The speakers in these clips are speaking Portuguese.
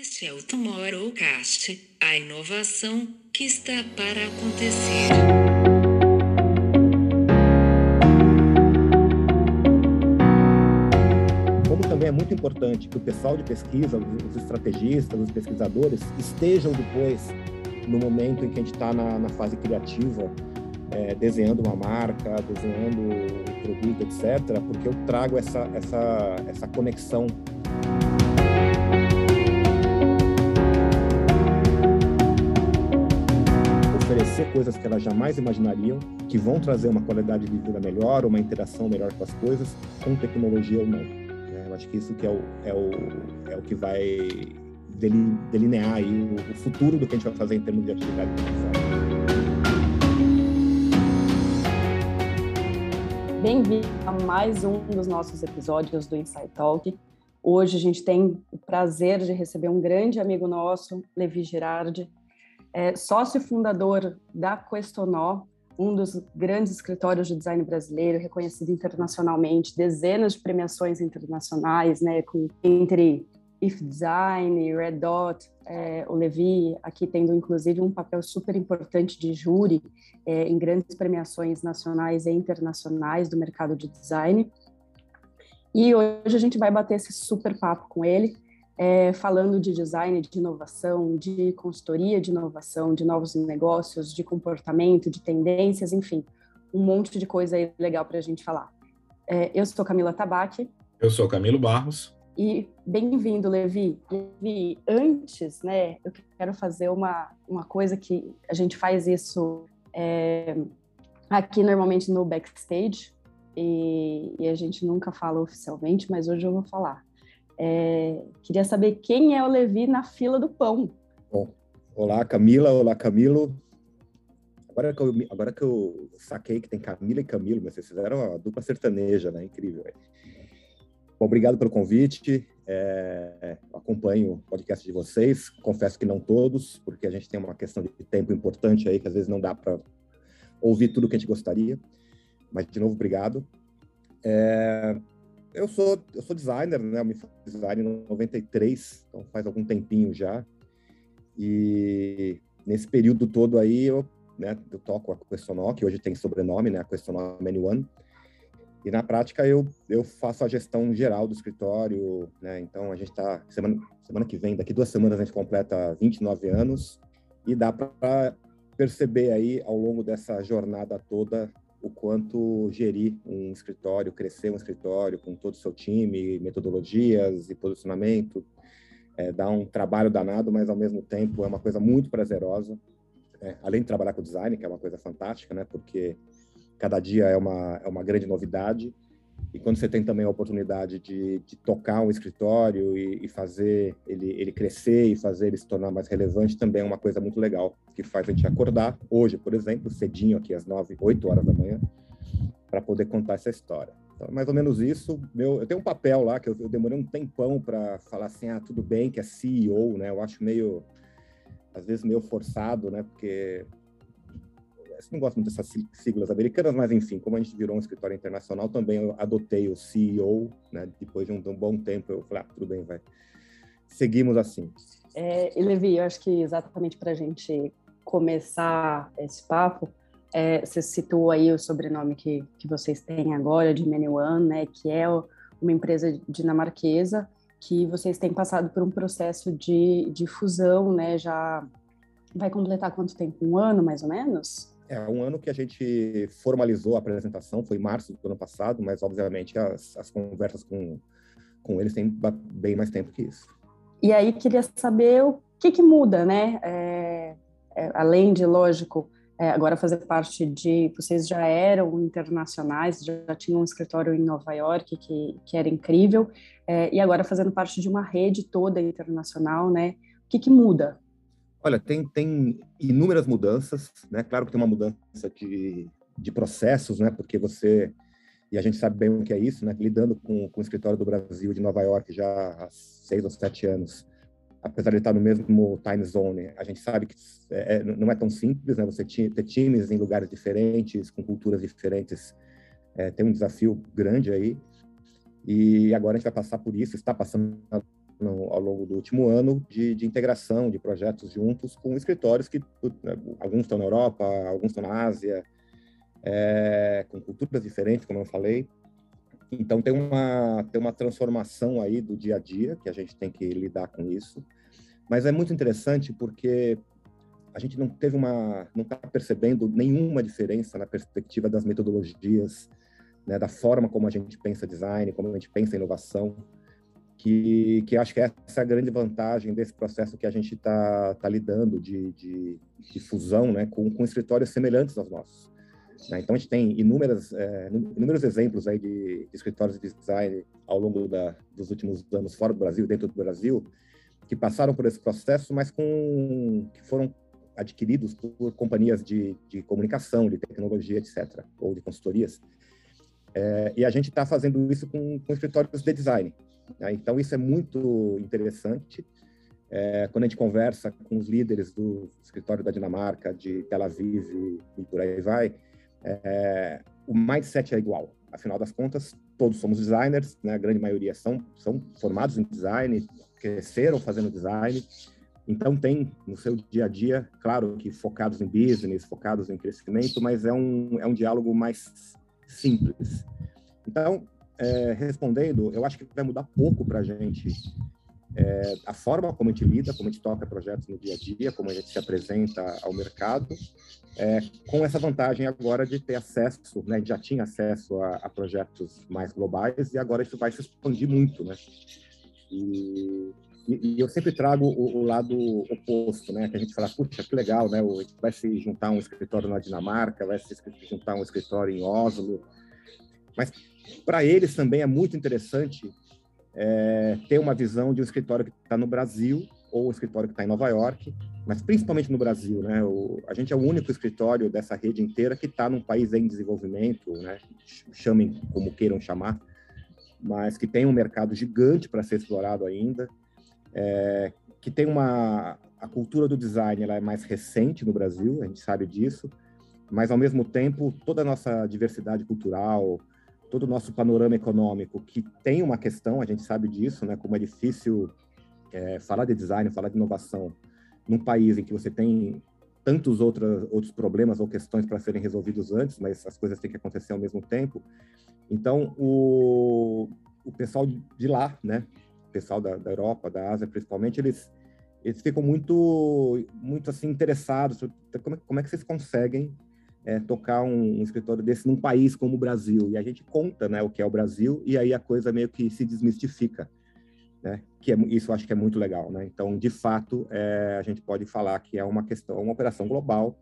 Este é o Tomorrowcast, a inovação que está para acontecer. Como também é muito importante que o pessoal de pesquisa, os estrategistas, os pesquisadores estejam depois no momento em que a gente está na, na, fase criativa, é, desenhando uma marca, desenhando o produto, etc., porque eu trago essa, essa, essa conexão oferecer coisas que elas jamais imaginariam, que vão trazer uma qualidade de vida melhor, uma interação melhor com as coisas, com tecnologia ou não. Né? Eu acho que isso que é o, é o, é o que vai delinear aí o, futuro do que a gente vai fazer em termos de atividade. Bem-vindo a mais um dos nossos episódios do Insight Talk. Hoje a gente tem o prazer de receber um grande amigo nosso, Levi Girardi, é sócio fundador da Questonó, um dos grandes escritórios de design brasileiro, reconhecido internacionalmente, dezenas de premiações internacionais, né, com, entre If Design, Red Dot, é, o Levi aqui tendo inclusive um papel super importante de júri é, em grandes premiações nacionais e internacionais do mercado de design. E hoje a gente vai bater esse super papo com ele é, falando de design, de inovação, de consultoria de inovação, de novos negócios, de comportamento, de tendências, enfim, um monte de coisa legal para a gente falar. É, eu sou Camila Tabaque. Eu sou Camilo Barros. E bem-vindo, Levi. Levi, antes, né, eu quero fazer uma, uma coisa que a gente faz isso é, aqui normalmente no backstage, e, e a gente nunca fala oficialmente, mas hoje eu vou falar. É, queria saber quem é o Levi na fila do pão. Bom, olá Camila, olá Camilo. Agora que, eu, agora que eu saquei que tem Camila e Camilo, mas vocês fizeram uma dupla sertaneja, né? Incrível. Bom, obrigado pelo convite. É, acompanho o podcast de vocês. Confesso que não todos, porque a gente tem uma questão de tempo importante aí, que às vezes não dá para ouvir tudo que a gente gostaria. Mas, de novo, obrigado. É, eu sou, eu sou designer, né? Eu me fiz design em 93, então faz algum tempinho já. E nesse período todo aí, eu, né, eu toco a Questionó, que hoje tem sobrenome, né? A Questionó Many One. E na prática eu, eu faço a gestão geral do escritório, né? Então a gente está semana semana que vem, daqui duas semanas a gente completa 29 anos e dá para perceber aí ao longo dessa jornada toda o quanto gerir um escritório, crescer um escritório com todo o seu time, metodologias e posicionamento, é, dá um trabalho danado, mas ao mesmo tempo é uma coisa muito prazerosa. É, além de trabalhar com design, que é uma coisa fantástica, né? Porque cada dia é uma, é uma grande novidade. E quando você tem também a oportunidade de, de tocar um escritório e, e, fazer ele, ele crescer e fazer ele se tornar mais relevante, também é uma coisa muito legal, que faz a gente acordar hoje, por exemplo, cedinho aqui às 9, 8 horas da manhã, para poder contar essa história. Então, mais ou menos isso. Meu, eu tenho um papel lá que eu, eu demorei um tempão para falar assim, ah, tudo bem, que é CEO, né? Eu acho meio, às vezes, meio forçado, né? Porque não gosto muito dessas siglas americanas, mas enfim, como a gente virou um escritório internacional, também eu adotei o CEO, né? Depois de um, de um bom tempo, eu falei, ah, tudo bem, vai. Seguimos assim. É, e Levi, eu acho que exatamente para a gente começar esse papo, é, você citou aí o sobrenome que, que vocês têm agora, de One, né? Que é uma empresa dinamarquesa que vocês têm passado por um processo de, de fusão, né? Já vai completar quanto tempo? Um ano, mais ou menos? É um ano que a gente formalizou a apresentação, foi março do ano passado, mas obviamente as, as conversas com, com eles têm bem mais tempo que isso. E aí queria saber o que, que muda, né? É, é, além de, lógico, é, agora fazer parte de. Vocês já eram internacionais, já tinham um escritório em Nova York que, que era incrível, é, e agora fazendo parte de uma rede toda internacional, né? O que, que muda? Olha, tem, tem inúmeras mudanças, né? Claro que tem uma mudança de, de processos, né? Porque você, e a gente sabe bem o que é isso, né? Lidando com, com o escritório do Brasil de Nova York já há seis ou sete anos, apesar de estar no mesmo time zone, a gente sabe que é, é não é tão simples, né? Você ter times em lugares diferentes, com culturas diferentes, é, tem um desafio grande aí. E agora a gente vai passar por isso, está passando no, ao longo do último ano de, de, integração de projetos juntos com escritórios que né, alguns estão na Europa, alguns estão na Ásia, é, com culturas diferentes, como eu falei. Então tem uma tem uma transformação aí do dia a dia que a gente tem que lidar com isso. Mas é muito interessante porque a gente não teve uma não está percebendo nenhuma diferença na perspectiva das metodologias, né, da forma como a gente pensa design, como a gente pensa inovação que, que acho que essa é a grande vantagem desse processo que a gente está tá lidando de, de, de, fusão né, com, com escritórios semelhantes aos nossos. Né? Então, a gente tem inúmeras, é, inúmeros exemplos aí de, de, escritórios de design ao longo da, dos últimos anos fora do Brasil, dentro do Brasil, que passaram por esse processo, mas com, que foram adquiridos por companhias de, de comunicação, de tecnologia, etc., ou de consultorias. É, e a gente está fazendo isso com, com escritórios de design. Né? Então, isso é muito interessante. É, quando a gente conversa com os líderes do escritório da Dinamarca, de Tel Aviv e, por aí vai, é, o mindset é igual. Afinal das contas, todos somos designers, né? a grande maioria são, são formados em design, cresceram fazendo design, então tem no seu dia a dia, claro que focados em business, focados em crescimento, mas é um, é um diálogo mais simples. Então, é, respondendo, eu acho que vai mudar pouco para a gente é, a forma como a gente lida, como a gente toca projetos no dia a dia, como a gente se apresenta ao mercado, é, com essa vantagem agora de ter acesso, né, já tinha acesso a, a, projetos mais globais e agora isso vai se expandir muito, né? E, e, e eu sempre trago o, o, lado oposto, né? Que a gente fala, puxa, que legal, né? Vai se juntar um escritório na Dinamarca, vai se juntar um escritório em Oslo, mas para eles também é muito interessante é, ter uma visão de um escritório que está no Brasil ou um escritório que está em Nova York, mas principalmente no Brasil, né? O, a gente é o único escritório dessa rede inteira que está num país em desenvolvimento, né? Chamem como queiram chamar, mas que tem um mercado gigante para ser explorado ainda, é, que tem uma a cultura do design ela é mais recente no Brasil, a gente sabe disso, mas ao mesmo tempo toda a nossa diversidade cultural, todo o nosso panorama econômico, que tem uma questão, a gente sabe disso, né, como é difícil é, falar de design, falar de inovação num país em que você tem tantos outros outros problemas ou questões para serem resolvidos antes, mas as coisas têm que acontecer ao mesmo tempo. Então, o, o pessoal de lá, né, o pessoal da, da Europa, da Ásia principalmente, eles eles ficam muito muito assim interessados como é, como é que vocês conseguem é, tocar um, um, escritório desse num país como o Brasil. E a gente conta né, o que é o Brasil, e aí a coisa meio que se desmistifica. Né? Que é, isso eu acho que é muito legal. Né? Então, de fato, é, a gente pode falar que é uma questão, uma operação global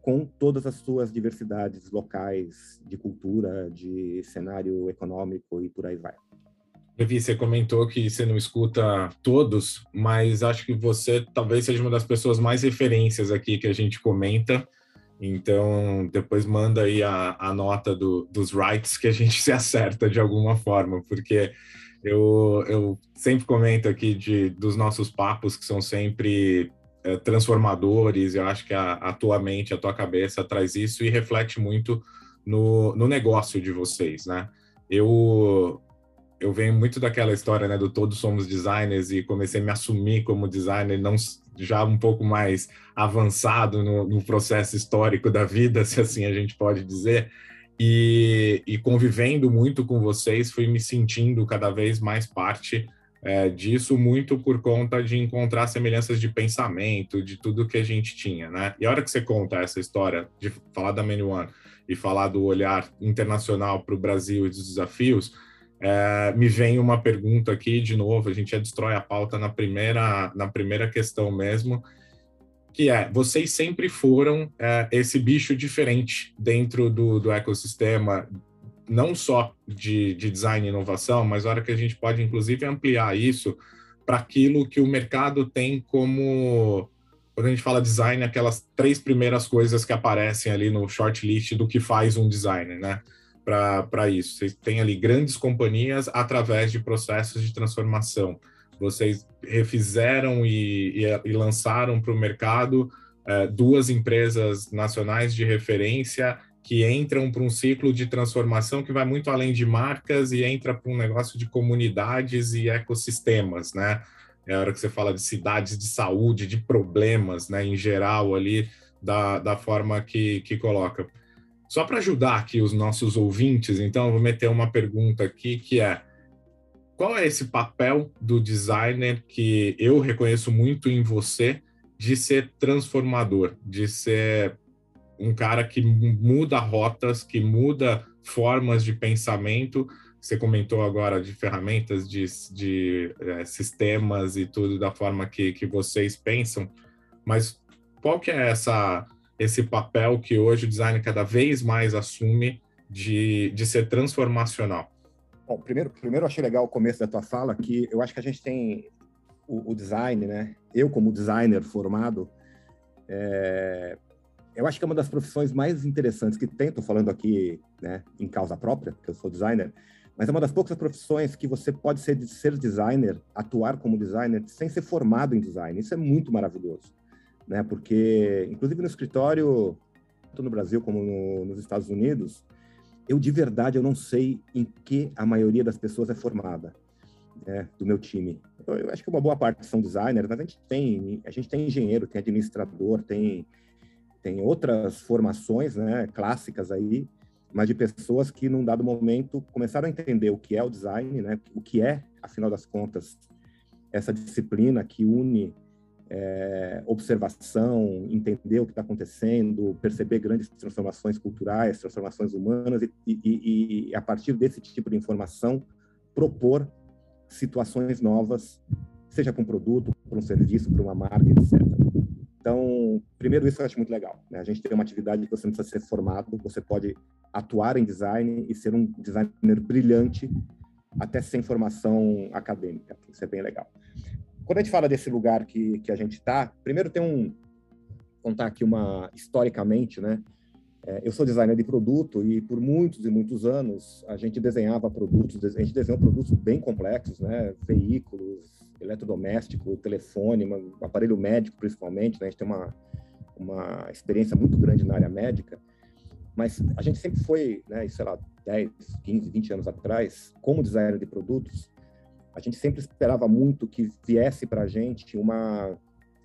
com todas as suas diversidades locais de cultura, de cenário econômico e por aí vai. Levi, você comentou que você não escuta todos, mas acho que você talvez seja uma das pessoas mais referências aqui que a gente comenta então, depois manda aí a, a nota do, dos rights que a gente se acerta de alguma forma, porque eu, eu sempre comento aqui de, dos nossos papos que são sempre é, transformadores. Eu acho que a, a tua mente, a tua cabeça traz isso e reflete muito no, no negócio de vocês, né? Eu, eu venho muito daquela história, né, do todos somos designers e comecei a me assumir como designer, não já um pouco mais avançado no, no, processo histórico da vida, se assim a gente pode dizer, e, e convivendo muito com vocês, fui me sentindo cada vez mais parte é, disso, muito por conta de encontrar semelhanças de pensamento, de tudo que a gente tinha, né? E a hora que você conta essa história, de falar da Many One e falar do olhar internacional para o Brasil e dos desafios, é, me vem uma pergunta aqui de novo, a gente já destrói a pauta na primeira, na primeira questão mesmo, que é, vocês sempre foram é, esse bicho diferente dentro do, do ecossistema, não só de, de design e inovação, mas hora que a gente pode, inclusive, ampliar isso para aquilo que o mercado tem como quando a gente fala design, aquelas três primeiras coisas que aparecem ali no shortlist do que faz um designer, né? Para isso. Vocês têm ali grandes companhias através de processos de transformação. Vocês refizeram e, e, e lançaram para o mercado é, duas empresas nacionais de referência que entram para um ciclo de transformação que vai muito além de marcas e entra para um negócio de comunidades e ecossistemas, né? É a hora que você fala de cidades de saúde, de problemas, né, em geral ali, da, da forma que, que coloca. Só para ajudar aqui os nossos ouvintes, então, eu vou meter uma pergunta aqui que é: qual é esse papel do designer que eu reconheço muito em você de ser transformador, de ser um cara que muda rotas, que muda formas de pensamento. Você comentou agora de ferramentas, de, de é, sistemas e tudo da forma que, que vocês pensam, mas qual que é essa, esse papel que hoje o design cada vez mais assume de, de ser transformacional? Bom, primeiro, primeiro eu achei legal o começo da tua fala, que eu acho que a gente tem o, o design, né? Eu como designer formado, é, eu acho que é uma das profissões mais interessantes que tem, estou falando aqui né, em causa própria, porque eu sou designer, mas é uma das poucas profissões que você pode ser, ser designer, atuar como designer, sem ser formado em design. Isso é muito maravilhoso, né? Porque, inclusive no escritório, tanto no Brasil como no, nos Estados Unidos, eu de verdade eu não sei em que a maioria das pessoas é formada, né, do meu time. Eu, eu acho que uma boa parte são designers, mas a gente tem, a gente tem engenheiro, tem administrador, tem tem outras formações, né, clássicas aí, mas de pessoas que, num dado momento, começaram a entender o que é o design, né, o que é, afinal das contas, essa disciplina que une é, observação, entender o que está acontecendo, perceber grandes transformações culturais, transformações humanas, e, e, e, a partir desse tipo de informação, propor situações novas, seja para um produto, para um serviço, para uma marca, etc. Então, primeiro, isso eu acho muito legal. Né? A gente tem uma atividade que você não precisa ser formado, você pode atuar em design e ser um designer brilhante, até sem formação acadêmica. Isso é bem legal. Quando a gente fala desse lugar que, que a gente está, primeiro tem um. contar aqui uma. historicamente, né? É, eu sou designer de produto e por muitos e muitos anos a gente desenhava produtos, a gente desenhou produtos bem complexos, né? Veículos, eletrodoméstico, telefone, aparelho médico principalmente, né? A gente tem uma, uma experiência muito grande na área médica, mas a gente sempre foi, né, sei lá, 10, 15, 20 anos atrás, como designer de produtos, a gente sempre esperava muito que viesse para a gente uma,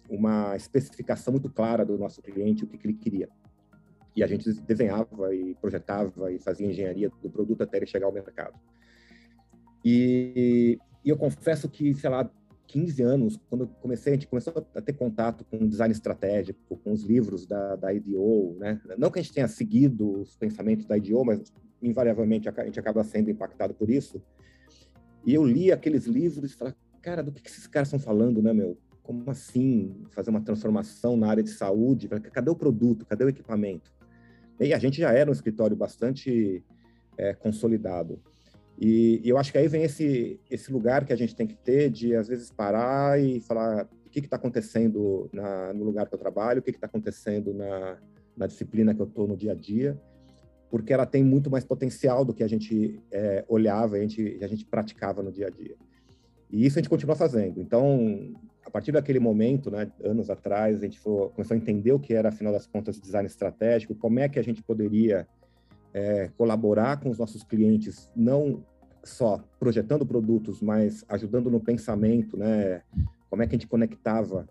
uma especificação muito clara do nosso cliente, o que, que ele queria. E a gente desenhava e projetava e fazia engenharia do produto até ele chegar ao mercado. E, e eu confesso que, sei lá, 15 anos, quando eu comecei, a gente começou a ter contato com design estratégico, com os livros da, da IDEO, né? Não que a gente tenha seguido os pensamentos da IDEO, mas invariavelmente a gente acaba sendo impactado por isso. E eu li aqueles livros e falei, cara, do que, que esses caras estão falando, né, meu? Como assim fazer uma transformação na área de saúde? Cadê o produto? Cadê o equipamento? E a gente já era um escritório bastante é, consolidado. E, e, eu acho que aí vem esse, esse lugar que a gente tem que ter de, às vezes, parar e falar o que está acontecendo na, no lugar que eu trabalho, o que está acontecendo na, na disciplina que eu estou no dia a dia, porque ela tem muito mais potencial do que a gente é, olhava a gente, a gente praticava no dia a dia. E isso a gente continua fazendo. Então, a partir daquele momento, né, anos atrás, a gente foi, começou a entender o que era, afinal das contas, design estratégico, como é que a gente poderia é, colaborar com os nossos clientes, não só projetando produtos, mas ajudando no pensamento, né? Como é que a gente conectava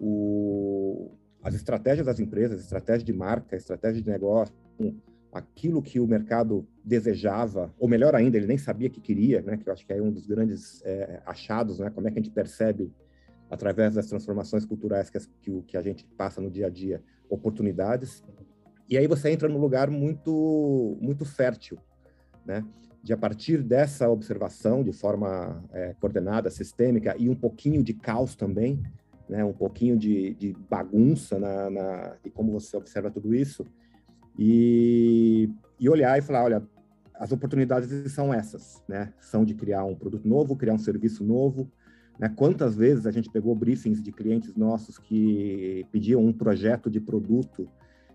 o, as estratégias das empresas, estratégia de marca, estratégia de negócio, com aquilo que o mercado desejava, ou melhor ainda, ele nem sabia que queria, né? Que eu acho que é um dos grandes é, achados, né? Como é que a gente percebe através das transformações culturais que, que, que a gente passa no dia a dia, oportunidades e aí você entra num lugar muito, muito fértil, né? De a partir dessa observação de forma é, coordenada, sistêmica e um pouquinho de caos também, né? Um pouquinho de, de bagunça na, na como você observa tudo isso e, e olhar e falar, olha, as oportunidades são essas, né? São de criar um produto novo, criar um serviço novo, né? Quantas vezes a gente pegou briefings de clientes nossos que pediam um projeto de produto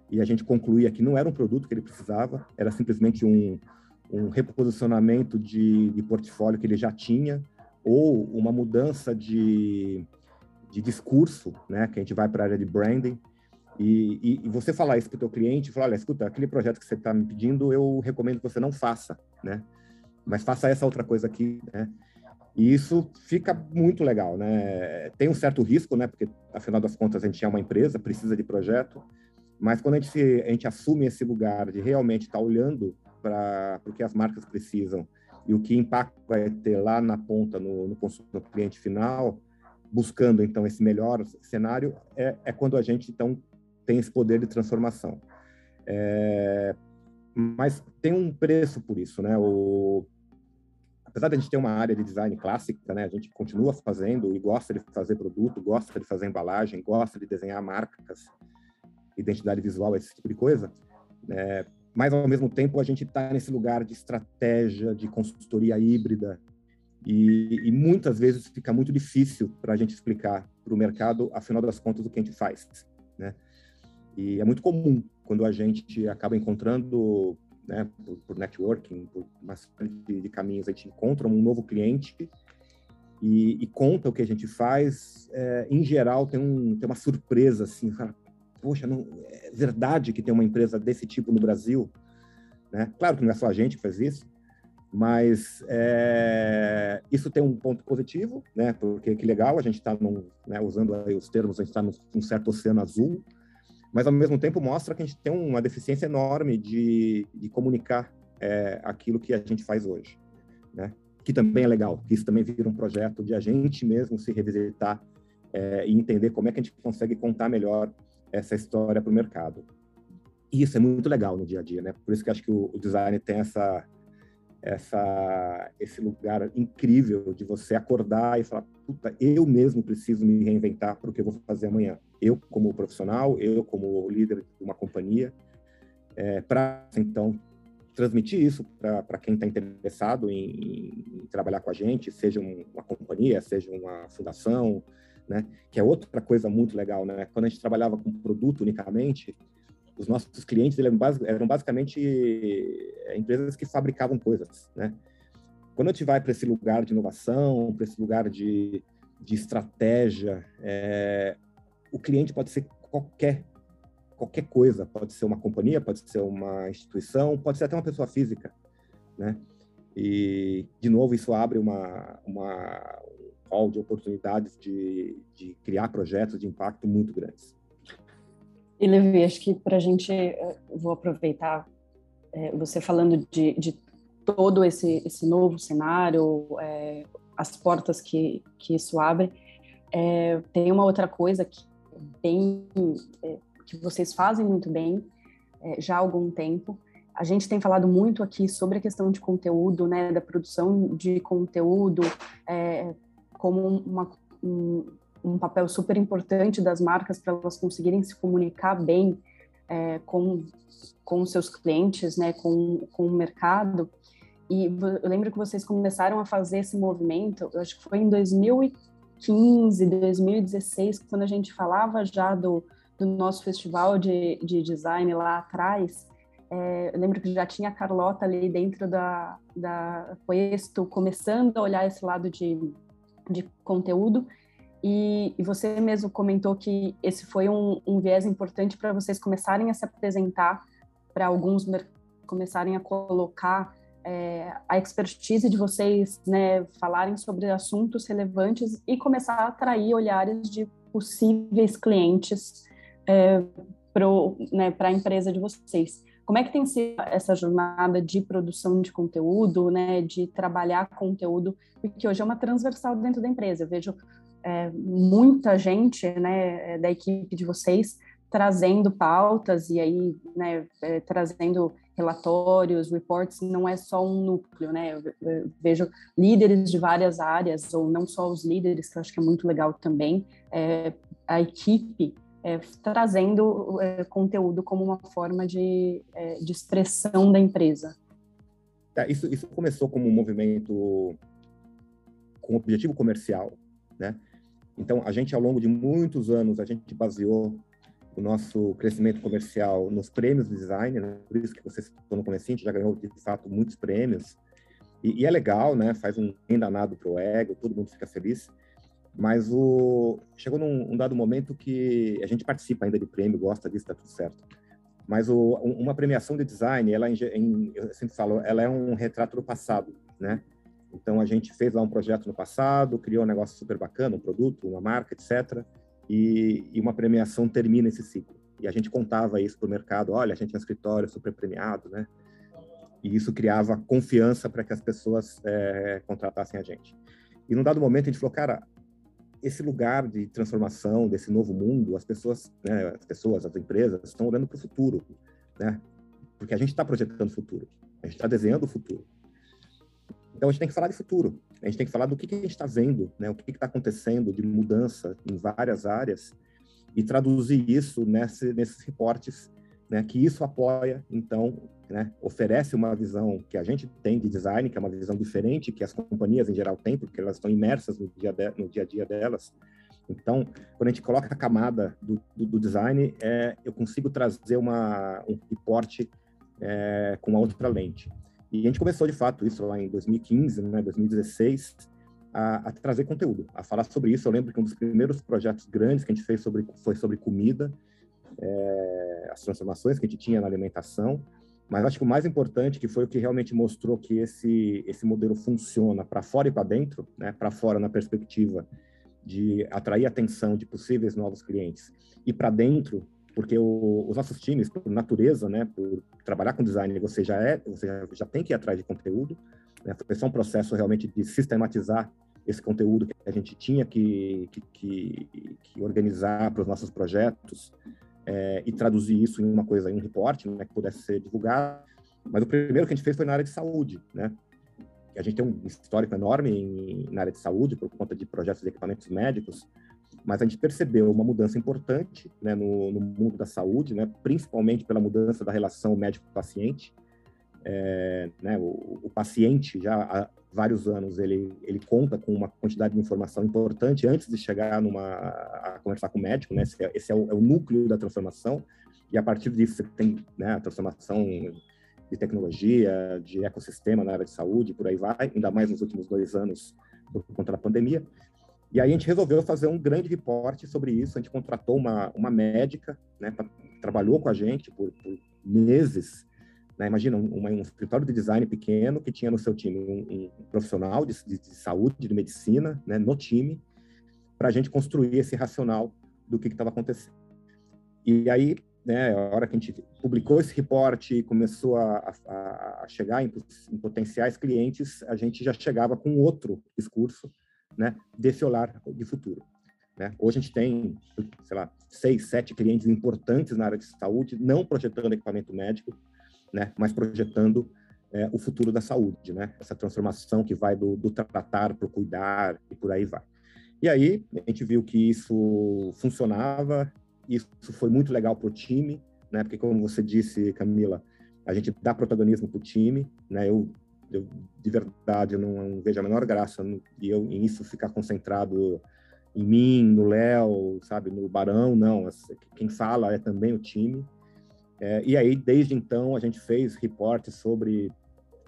e a gente concluía que não era um produto que ele precisava, era simplesmente um, um reposicionamento de, de portfólio que ele já tinha, ou uma mudança de, de discurso, né, que a gente vai para a área de branding. E, e, e, você falar isso para o teu cliente, falar, olha, escuta, aquele projeto que você está me pedindo, eu recomendo que você não faça, né? Mas faça essa outra coisa aqui, né? E isso fica muito legal, né? Tem um certo risco, né? Porque, afinal das contas, a gente é uma empresa, precisa de projeto, mas quando a gente, a gente assume esse lugar de realmente estar tá olhando para o que as marcas precisam e o que impacto vai ter lá na ponta, no, no, no cliente final, buscando, então, esse melhor cenário, é, é quando a gente, então, tem esse poder de transformação. É, mas tem um preço por isso, né? O, apesar de a gente ter uma área de design clássica, né? A gente continua fazendo e gosta de fazer produto, gosta de fazer embalagem, gosta de desenhar marcas, identidade visual, esse tipo de coisa. Né? Mas ao mesmo tempo a gente está nesse lugar de estratégia, de consultoria híbrida e, e muitas vezes fica muito difícil para a gente explicar para o mercado, afinal das contas, o que a gente faz, né? E é muito comum quando a gente acaba encontrando, né, por, por networking, por uma série de, de, caminhos, a gente encontra um novo cliente e, e conta o que a gente faz. É, em geral, tem, um, tem uma surpresa, assim, fala, poxa, não, é verdade que tem uma empresa desse tipo no Brasil? Né? Claro que não é só a gente que faz isso, mas é, isso tem um ponto positivo, né? Porque que legal, a gente está né, usando os termos, a gente está num certo oceano azul, mas ao mesmo tempo mostra que a gente tem uma deficiência enorme de, de comunicar é, aquilo que a gente faz hoje, né? Que também é legal, que isso também vira um projeto de a gente mesmo se revisitar é, e entender como é que a gente consegue contar melhor essa história para o mercado. E isso é muito legal no dia a dia, né? Por isso que acho que o, o design tem essa essa esse lugar incrível de você acordar e falar, puta, eu mesmo preciso me reinventar para o que eu vou fazer amanhã eu como profissional, eu como líder de uma companhia, é, para então transmitir isso para quem está interessado em, em, trabalhar com a gente, seja uma companhia, seja uma fundação, né? Que é outra coisa muito legal, né? Quando a gente trabalhava com produto unicamente, os nossos clientes eram, eram basicamente é, empresas que fabricavam coisas, né? Quando a gente vai para esse lugar de inovação, para esse lugar de, de estratégia, é, o cliente pode ser qualquer qualquer coisa, pode ser uma companhia, pode ser uma instituição, pode ser até uma pessoa física, né? E de novo isso abre uma uma um hall de oportunidades de, de criar projetos de impacto muito grandes. E Levi, acho que para a gente, vou aproveitar é, você falando de, de todo esse, esse novo cenário, é, as portas que, que isso abre, é, tem uma outra coisa que bem é, que vocês fazem muito bem é, já há algum tempo. A gente tem falado muito aqui sobre a questão de conteúdo, né, da produção de conteúdo é, como uma, um, um, papel super importante das marcas para elas conseguirem se comunicar bem é, com com seus clientes, né, com, com o mercado. E eu lembro que vocês começaram a fazer esse movimento, eu acho que foi em 2015, 2015, 2016, quando a gente falava já do, do nosso festival de, de design lá atrás, é, eu lembro que já tinha a Carlota ali dentro da, da começando a olhar esse lado de, de conteúdo, e, e você mesmo comentou que esse foi um, um viés importante para vocês começarem a se apresentar para alguns começarem a colocar é, a expertise de vocês né, falarem sobre assuntos relevantes e começar a atrair olhares de possíveis clientes é, para né, a empresa de vocês. Como é que tem sido essa jornada de produção de conteúdo, né, de trabalhar conteúdo, porque hoje é uma transversal dentro da empresa. Eu vejo é, muita gente né, da equipe de vocês trazendo pautas e aí né, é, trazendo relatórios, reports, não é só um núcleo, né? Eu, eu vejo líderes de várias áreas, ou não só os líderes, que eu acho que é muito legal também, é, a equipe é, trazendo é, conteúdo como uma forma de, é, de expressão da empresa. É, isso, isso começou como um movimento com objetivo comercial, né? Então, a gente, ao longo de muitos anos, a gente baseou o nosso crescimento comercial nos prêmios de design, né? por isso que você citou no começo, a gente já ganhou, de fato, muitos prêmios, e, e é legal, né? Faz um bem danado para o ego, todo mundo fica feliz, Mas o chegou num um dado momento que a gente participa ainda de prêmio, gosta disso, está tudo certo. Mas o, uma premiação de design, ela em, eu sempre falo, ela é um retrato do passado, né? Então a gente fez lá um projeto no passado, criou um negócio super bacana, um produto, uma marca, etc. E, e uma premiação termina esse ciclo. E a gente contava isso para o mercado, olha, a gente é um escritório super premiado, né? E isso criava confiança para que as pessoas é, contratassem a gente. E num dado momento a gente falou, cara, esse lugar de transformação desse novo mundo, as pessoas, né, as pessoas, as empresas estão olhando para o futuro, né? Porque a gente está projetando o futuro, a gente está desenhando o futuro. Então a gente tem que falar de futuro, a gente tem que falar do que, que a gente está vendo, né? O que está acontecendo de mudança em várias áreas e traduzir isso nesse, nesses reportes, né? Que isso apoia, então, né? Oferece uma visão que a gente tem de design, que é uma visão diferente que as companhias em geral têm, porque elas estão imersas no dia, de, no dia a dia delas. Então, quando a gente coloca a camada do, do, do design, é, eu consigo trazer uma, um reporte é, com uma outra lente. E a gente começou, de fato, isso lá em 2015, né, 2016, a, a, trazer conteúdo, a falar sobre isso. Eu lembro que um dos primeiros projetos grandes que a gente fez sobre, foi sobre comida, é, as transformações que a gente tinha na alimentação, mas acho que o mais importante que foi o que realmente mostrou que esse esse modelo funciona para fora e para dentro, né? Para fora na perspectiva de atrair atenção de possíveis novos clientes e para dentro, porque o, os nossos times, por natureza, né, por trabalhar com design, você já é, você já, já tem que ir atrás de conteúdo, né? Foi só um processo realmente de sistematizar esse conteúdo que a gente tinha que, que, que, que organizar para os nossos projetos, é, e traduzir isso em uma coisa, em um reporte, né, que pudesse ser divulgado. Mas o primeiro que a gente fez foi na área de saúde, né? A gente tem um histórico enorme em, na área de saúde por conta de projetos de equipamentos médicos, mas a gente percebeu uma mudança importante né, no, no mundo da saúde, né, principalmente pela mudança da relação médico-paciente. É, né, o, o, paciente já há vários anos ele, ele conta com uma quantidade de informação importante antes de chegar numa, a conversar com o médico, né, esse, é, esse é, o, é, o, núcleo da transformação, e a partir disso você tem né, a transformação de tecnologia, de ecossistema na área de saúde, por aí vai, ainda mais nos últimos dois anos por conta da pandemia. E aí a gente resolveu fazer um grande reporte sobre isso, a gente contratou uma, uma médica, né, pra, trabalhou com a gente por, por meses, né? Imagina um, um, escritório de design pequeno que tinha no seu time um, um profissional de, de, de, saúde, de medicina, né, no time, para a gente construir esse racional do que estava acontecendo. E aí, né, a hora que a gente publicou esse reporte e começou a, a, a chegar em, em, potenciais clientes, a gente já chegava com outro discurso né, desse olhar de futuro. Né? Hoje a gente tem, sei lá, seis, sete clientes importantes na área de saúde, não projetando equipamento médico, né? mas projetando é, o futuro da saúde, né? essa transformação que vai do, do tratar para o cuidar e por aí vai. E aí a gente viu que isso funcionava, isso foi muito legal para o time, né? porque como você disse, Camila, a gente dá protagonismo para o time, né? Eu, eu, de verdade eu não, não vejo a menor graça no, e eu em isso ficar concentrado em mim, no Léo, sabe, no Barão, não. Quem fala é também o time. É, e aí, desde então, a gente fez reportes sobre,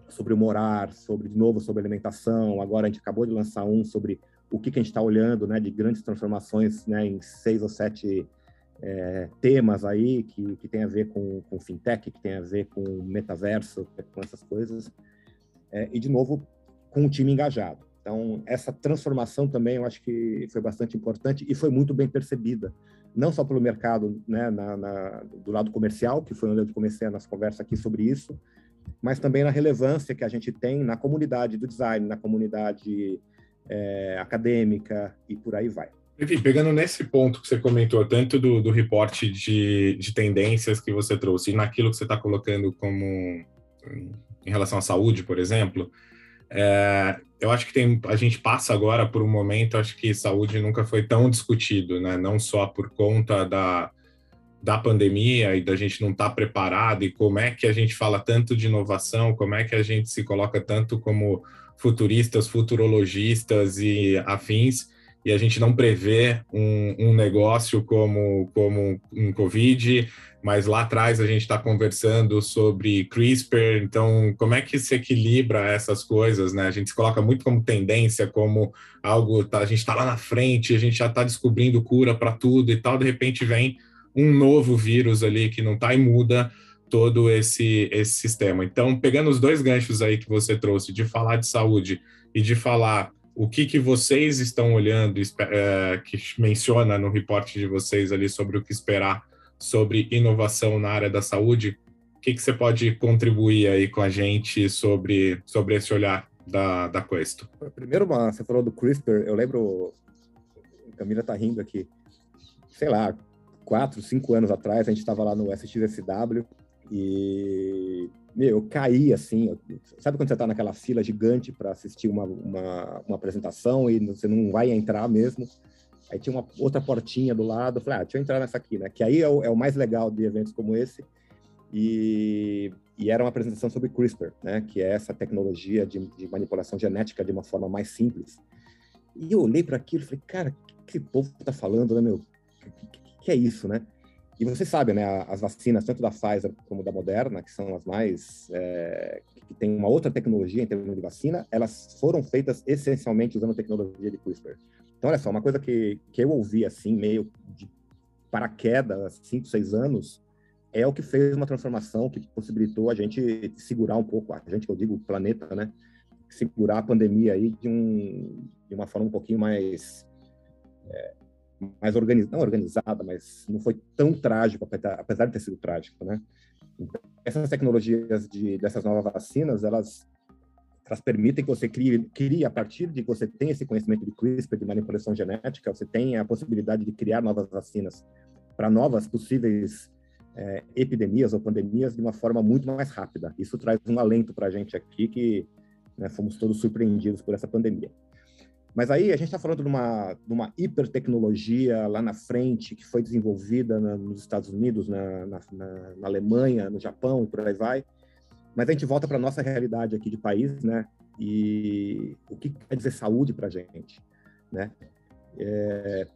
sobre o morar, sobre, de novo, sobre alimentação. Agora a gente acabou de lançar um sobre o que, que a gente está olhando, né, de grandes transformações, né, em seis ou sete é, temas aí que, que tem a ver com, com fintech, que tem a ver com metaverso, com essas coisas. É, e, de novo, com o time engajado. Então, essa transformação também eu acho que foi bastante importante e foi muito bem percebida não só pelo mercado, né, na, na, do lado comercial, que foi onde eu comecei a nossa conversa aqui sobre isso, mas também na relevância que a gente tem na comunidade do design, na comunidade é, acadêmica e por aí vai. Enfim, pegando nesse ponto que você comentou, tanto do, do reporte de, de tendências que você trouxe e naquilo que você está colocando como em relação à saúde, por exemplo, é, eu acho que tem, a gente passa agora por um momento, acho que saúde nunca foi tão discutido, né? Não só por conta da, da pandemia e da gente não estar tá preparado e como é que a gente fala tanto de inovação, como é que a gente se coloca tanto como futuristas, futurologistas e afins, e a gente não prevê um, um negócio como, como um Covid, mas lá atrás a gente está conversando sobre CRISPR, então como é que se equilibra essas coisas, né? A gente se coloca muito como tendência, como algo, tá, a gente está lá na frente, a gente já está descobrindo cura para tudo e tal, de repente vem um novo vírus ali que não está e muda todo esse, esse sistema. Então, pegando os dois ganchos aí que você trouxe, de falar de saúde e de falar o que, que vocês estão olhando, é, que menciona no reporte de vocês ali sobre o que esperar sobre inovação na área da saúde, o que, que você pode contribuir aí com a gente sobre, sobre esse olhar da, da Questo? Primeiro, você falou do CRISPR, eu lembro, a Camila está rindo aqui, sei lá, quatro, cinco anos atrás, a gente estava lá no SXSW e meu, eu caí assim. Eu, sabe quando você está naquela fila gigante para assistir uma, uma, uma, apresentação e você não vai entrar mesmo? Aí tinha uma outra portinha do lado. Eu falei, ah, deixa eu entrar nessa aqui, né? Que aí é o, é o mais legal de eventos como esse. E, e, era uma apresentação sobre CRISPR, né? Que é essa tecnologia de, de manipulação genética de uma forma mais simples. E eu olhei para aquilo e falei, cara, que esse povo está falando, né, meu? Que, que, que é isso, né? E você sabe, né, as vacinas, tanto da Pfizer como da Moderna, que são as mais. É, que tem uma outra tecnologia em termos de vacina, elas foram feitas essencialmente usando tecnologia de CRISPR. Então, olha só, uma coisa que, que eu ouvi assim, meio de paraquedas, cinco, seis anos, é o que fez uma transformação que possibilitou a gente segurar um pouco, a gente, eu digo, o planeta, né? Segurar a pandemia aí de, um, de uma forma um pouquinho mais. É, mais organizada, não organizada, mas não foi tão trágico, apesar de ter sido trágico, né? Essas tecnologias de, dessas novas vacinas, elas, elas permitem que você crie, crie, a partir de que você tem esse conhecimento de CRISPR, de manipulação genética, você tem a possibilidade de criar novas vacinas para novas possíveis é, epidemias ou pandemias de uma forma muito mais rápida. Isso traz um alento para a gente aqui que né, fomos todos surpreendidos por essa pandemia. Mas aí a gente está falando de uma, de uma hipertecnologia lá na frente que foi desenvolvida na, nos Estados Unidos, na, na, na, Alemanha, no Japão e por aí vai. Mas a gente volta para a nossa realidade aqui de país, né? E o que quer dizer saúde para a gente, né? É,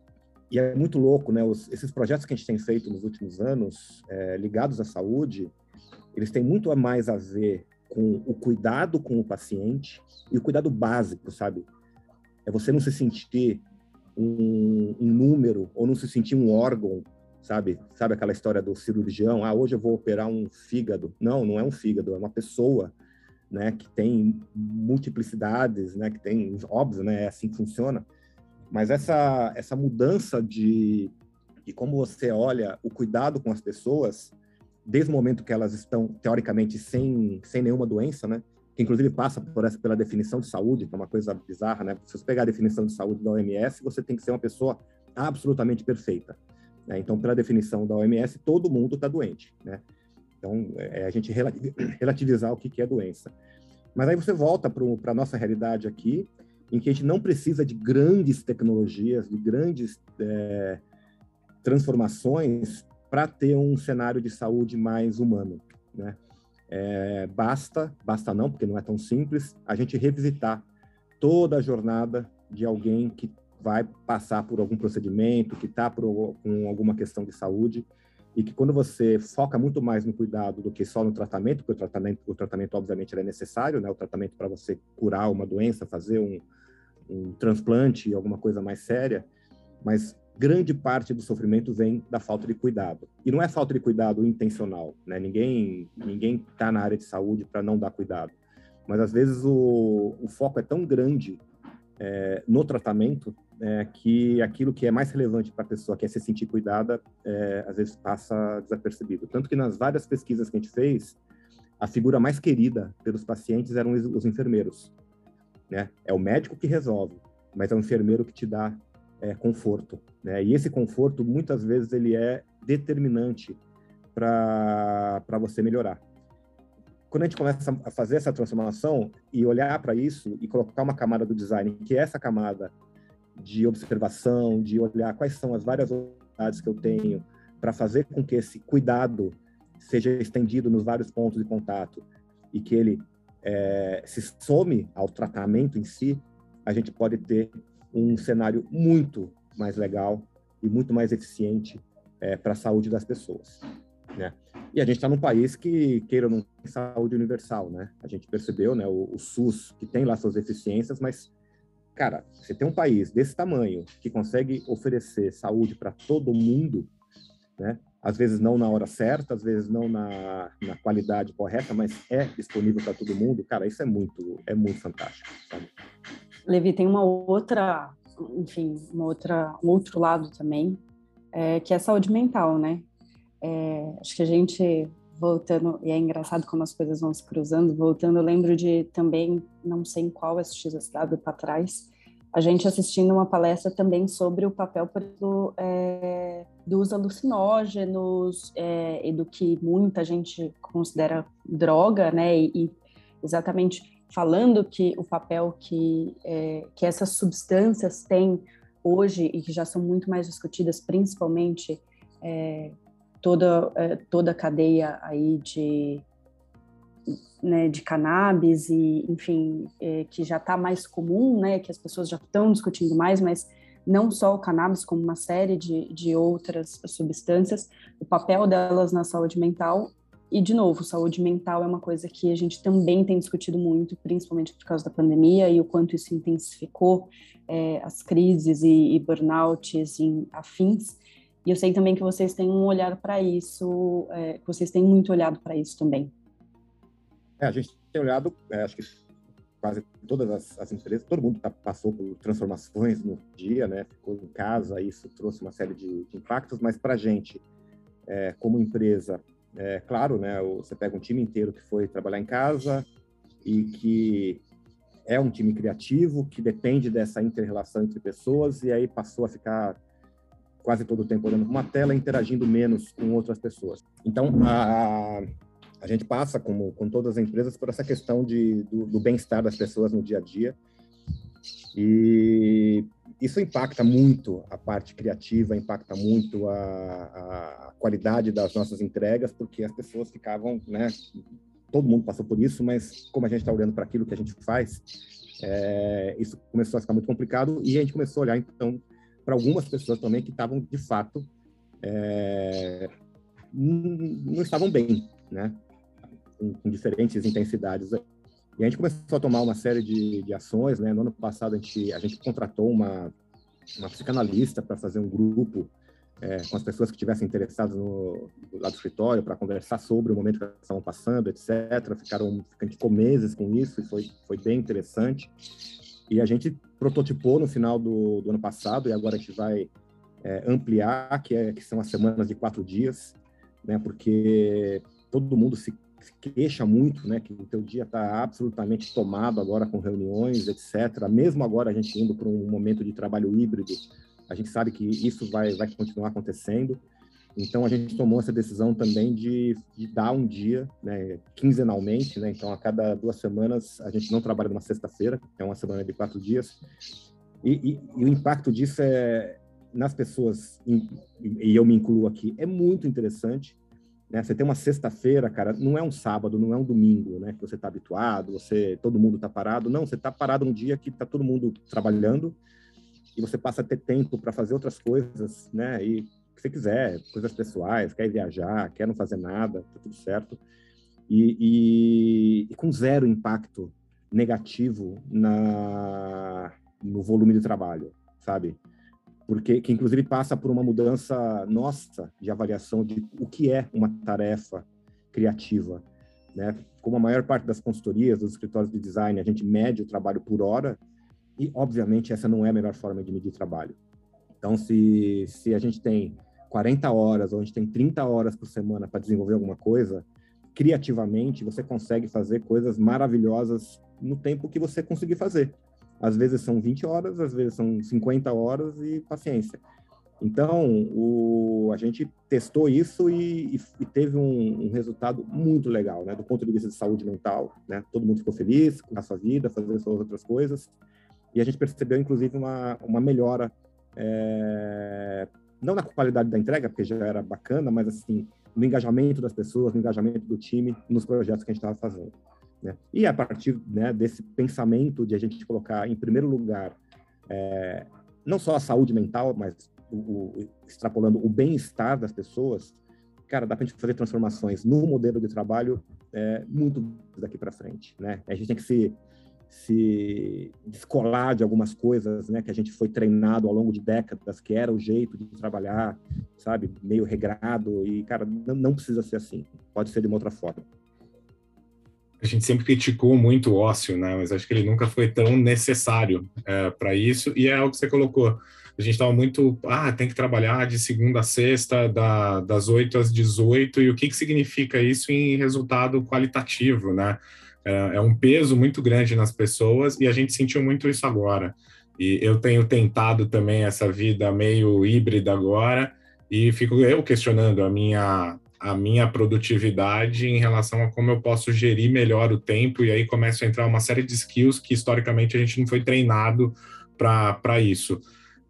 e é muito louco, né? Os, esses projetos que a gente tem feito nos últimos anos, é, ligados à saúde, eles têm muito a mais a ver com o cuidado com o paciente e o cuidado básico, sabe? É você não se sentir um, um, número ou não se sentir um órgão, sabe? Sabe aquela história do cirurgião? Ah, hoje eu vou operar um fígado. Não, não é um fígado, é uma pessoa, né? Que tem multiplicidades, né? Que tem, óbvio, né? É assim que funciona. Mas essa essa mudança de de como você olha o cuidado com as pessoas, desde o momento que elas estão teoricamente sem sem nenhuma doença, né? Que inclusive passa por essa, pela definição de saúde, que é uma coisa bizarra, né? Se você pegar a definição de saúde da OMS, você tem que ser uma pessoa absolutamente perfeita. Né? Então, pela definição da OMS, todo mundo está doente, né? Então, é a gente relativizar o que, que é doença. Mas aí você volta para a nossa realidade aqui, em que a gente não precisa de grandes tecnologias, de grandes é, transformações para ter um cenário de saúde mais humano, né? É, basta, basta não, porque não é tão simples, a gente revisitar toda a jornada de alguém que vai passar por algum procedimento, que está com alguma questão de saúde, e que quando você foca muito mais no cuidado do que só no tratamento, porque o tratamento, o tratamento obviamente é necessário, né? O tratamento para você curar uma doença, fazer um, um transplante, alguma coisa mais séria, mas grande parte do sofrimento vem da falta de cuidado. E não é falta de cuidado intencional, né? Ninguém ninguém está na área de saúde para não dar cuidado. Mas às vezes o, o foco é tão grande é, no tratamento é, que aquilo que é mais relevante para a pessoa, que é se sentir cuidada, é, às vezes passa desapercebido. Tanto que nas várias pesquisas que a gente fez, a figura mais querida pelos pacientes eram os, os enfermeiros. Né? É o médico que resolve, mas é o enfermeiro que te dá é, conforto. Né? E esse conforto, muitas vezes, ele é determinante para você melhorar. Quando a gente começa a fazer essa transformação e olhar para isso e colocar uma camada do design, que é essa camada de observação, de olhar quais são as várias oportunidades que eu tenho para fazer com que esse cuidado seja estendido nos vários pontos de contato e que ele é, se some ao tratamento em si, a gente pode ter um cenário muito mais legal e muito mais eficiente é, para a saúde das pessoas, né? E a gente está num país que, queira não, tem saúde universal, né? A gente percebeu, né, o, o SUS, que tem lá suas eficiências, mas, cara, você tem um país desse tamanho que consegue oferecer saúde para todo mundo, né? Às vezes não na hora certa, às vezes não na, na qualidade correta, mas é disponível para todo mundo. Cara, isso é muito, é muito fantástico, sabe? Levi, tem uma outra, enfim, uma outra, um outro lado também, é, que é a saúde mental, né? É, acho que a gente voltando, e é engraçado como as coisas vão se cruzando, voltando, eu lembro de também, não sei em qual SXSW para trás, a gente assistindo uma palestra também sobre o papel do, é, dos alucinógenos é, e do que muita gente considera droga, né? E, e exatamente falando que o papel que, é, que essas substâncias têm hoje e que já são muito mais discutidas, principalmente é, toda, é, toda a cadeia aí de, né, de cannabis e, enfim, é, que já está mais comum, né, que as pessoas já estão discutindo mais, mas não só o cannabis, como uma série de, de outras substâncias, o papel delas na saúde mental. E, de novo, saúde mental é uma coisa que a gente também tem discutido muito, principalmente por causa da pandemia e o quanto isso intensificou é, as crises e, e burnouts e afins. E eu sei também que vocês têm um olhar para isso, é, que vocês têm muito olhado para isso também. É, a gente tem olhado, é, acho que quase todas as, as, empresas, todo mundo tá, passou por transformações no dia, né? Ficou em casa, isso trouxe uma série de, de impactos, mas para a gente, é, como empresa, é claro, né? Você pega um time inteiro que foi trabalhar em casa e que é um time criativo, que depende dessa inter-relação entre pessoas, e aí passou a ficar quase todo o tempo olhando para uma tela, interagindo menos com outras pessoas. Então, a, a gente passa, como com todas as empresas, por essa questão de, do, do bem-estar das pessoas no dia a dia. E isso impacta muito a parte criativa, impacta muito a, a, qualidade das nossas entregas, porque as pessoas ficavam, né? Todo mundo passou por isso, mas como a gente está olhando para aquilo que a gente faz, é, isso começou a ficar muito complicado e a gente começou a olhar, então, para algumas pessoas também que estavam, de fato, é, não estavam bem, né? Com, com, diferentes intensidades. E a gente começou a tomar uma série de, de ações, né? No ano passado, a gente, a gente contratou uma, uma psicanalista para fazer um grupo é, com as pessoas que estivessem interessadas no lado do escritório para conversar sobre o momento que elas estavam passando, etc. Ficaram, ficou meses com isso e foi, foi bem interessante. E a gente prototipou no final do, do ano passado e agora a gente vai é, ampliar, que, é, que são as semanas de quatro dias, né? Porque todo mundo se queixa muito, né? Que o teu dia está absolutamente tomado agora com reuniões, etc. Mesmo agora a gente indo para um momento de trabalho híbrido, a gente sabe que isso vai, vai continuar acontecendo. Então a gente tomou essa decisão também de, de dar um dia, né, quinzenalmente, né? Então a cada duas semanas a gente não trabalha numa sexta-feira, é uma semana de quatro dias. E, e, e, o impacto disso é nas pessoas e eu me incluo aqui é muito interessante. Né? Você tem uma sexta-feira, cara, não é um sábado, não é um domingo, né? Que você está habituado, você todo mundo está parado. Não, você está parado um dia que está todo mundo trabalhando e você passa a ter tempo para fazer outras coisas, né? E que você quiser, coisas pessoais, quer viajar, quer não fazer nada, tá tudo certo. E, e, e com zero impacto negativo na, no volume de trabalho, sabe? Porque que inclusive passa por uma mudança nossa de avaliação de o que é uma tarefa criativa, né? Como a maior parte das consultorias, dos escritórios de design, a gente mede o trabalho por hora e obviamente essa não é a melhor forma de medir trabalho. Então, se, se a gente tem 40 horas, ou a gente tem 30 horas por semana para desenvolver alguma coisa, criativamente você consegue fazer coisas maravilhosas no tempo que você conseguir fazer. Às vezes são 20 horas, às vezes são 50 horas e paciência. Então, o, a gente testou isso e, e, e teve um, um, resultado muito legal, né? Do ponto de vista de saúde mental, né? Todo mundo ficou feliz com a sua vida, fazendo suas outras coisas. E a gente percebeu, inclusive, uma, uma melhora é, não na qualidade da entrega, porque já era bacana, mas assim, no engajamento das pessoas, no engajamento do time, nos projetos que a gente estava fazendo. Né? E a partir né, desse pensamento de a gente colocar em primeiro lugar é, não só a saúde mental, mas o, o, extrapolando o bem-estar das pessoas, cara, dá para a gente fazer transformações no modelo de trabalho é, muito daqui para frente, né? A gente tem que se se descolar de algumas coisas, né, que a gente foi treinado ao longo de décadas, que era o jeito de trabalhar, sabe, meio regrado e cara, não, não precisa ser assim, pode ser de uma outra forma. A gente sempre criticou muito o ócio, né? Mas acho que ele nunca foi tão necessário é, para isso. E é o que você colocou a gente estava muito, ah, tem que trabalhar de segunda a sexta, da, das 8 às 18, e o que, que significa isso em resultado qualitativo, né? É, é um peso muito grande nas pessoas e a gente sentiu muito isso agora. E eu tenho tentado também essa vida meio híbrida agora e fico eu questionando a minha a minha produtividade em relação a como eu posso gerir melhor o tempo e aí começa a entrar uma série de skills que historicamente a gente não foi treinado para isso.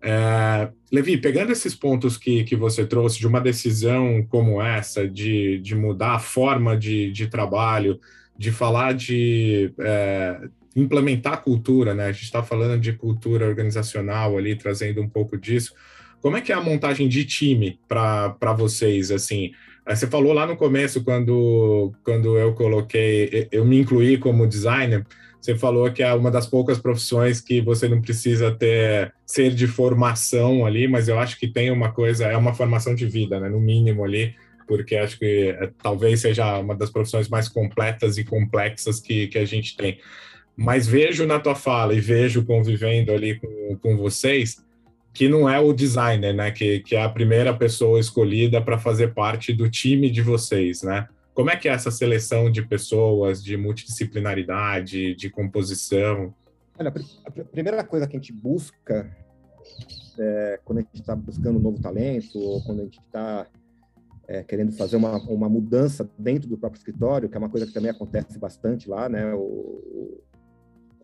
É, Levi, pegando esses pontos que, que você trouxe de uma decisão como essa, de, de mudar a forma de, de trabalho, de falar de é, implementar cultura, né? A gente está falando de cultura organizacional ali, trazendo um pouco disso. Como é que é a montagem de time para vocês, assim? Você falou lá no começo, quando, quando eu coloquei, eu me incluí como designer, você falou que é uma das poucas profissões que você não precisa ter ser de formação ali, mas eu acho que tem uma coisa, é uma formação de vida, né, no mínimo ali, porque acho que é, talvez seja uma das profissões mais completas e complexas que, que a gente tem. Mas vejo na tua fala e vejo convivendo ali com, com vocês que não é o designer, né, que, que é a primeira pessoa escolhida para fazer parte do time de vocês, né? Como é que é essa seleção de pessoas, de multidisciplinaridade, de composição? Olha, a primeira coisa que a gente busca é, quando a gente está buscando um novo talento ou quando a gente está é, querendo fazer uma, uma mudança dentro do próprio escritório, que é uma coisa que também acontece bastante lá, né? O,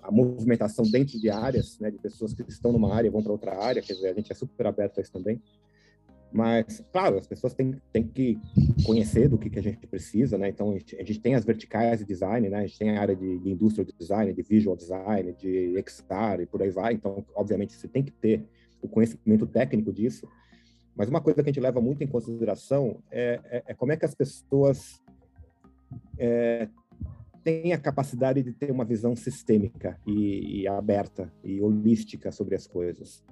a movimentação dentro de áreas, né, de pessoas que estão numa área vão para outra área, quer dizer, a gente é super aberto a isso também. Mas, claro, as pessoas têm, têm que conhecer do que, que a gente precisa, né? Então, a gente, a gente tem as verticais de design, né? A gente tem a área de, de industrial design, de visual design, de XR e por aí vai. Então, obviamente, você tem que ter o conhecimento técnico disso. Mas uma coisa que a gente leva muito em consideração é, é, é como é que as pessoas é, têm a capacidade de ter uma visão sistêmica e, e aberta e holística sobre as coisas.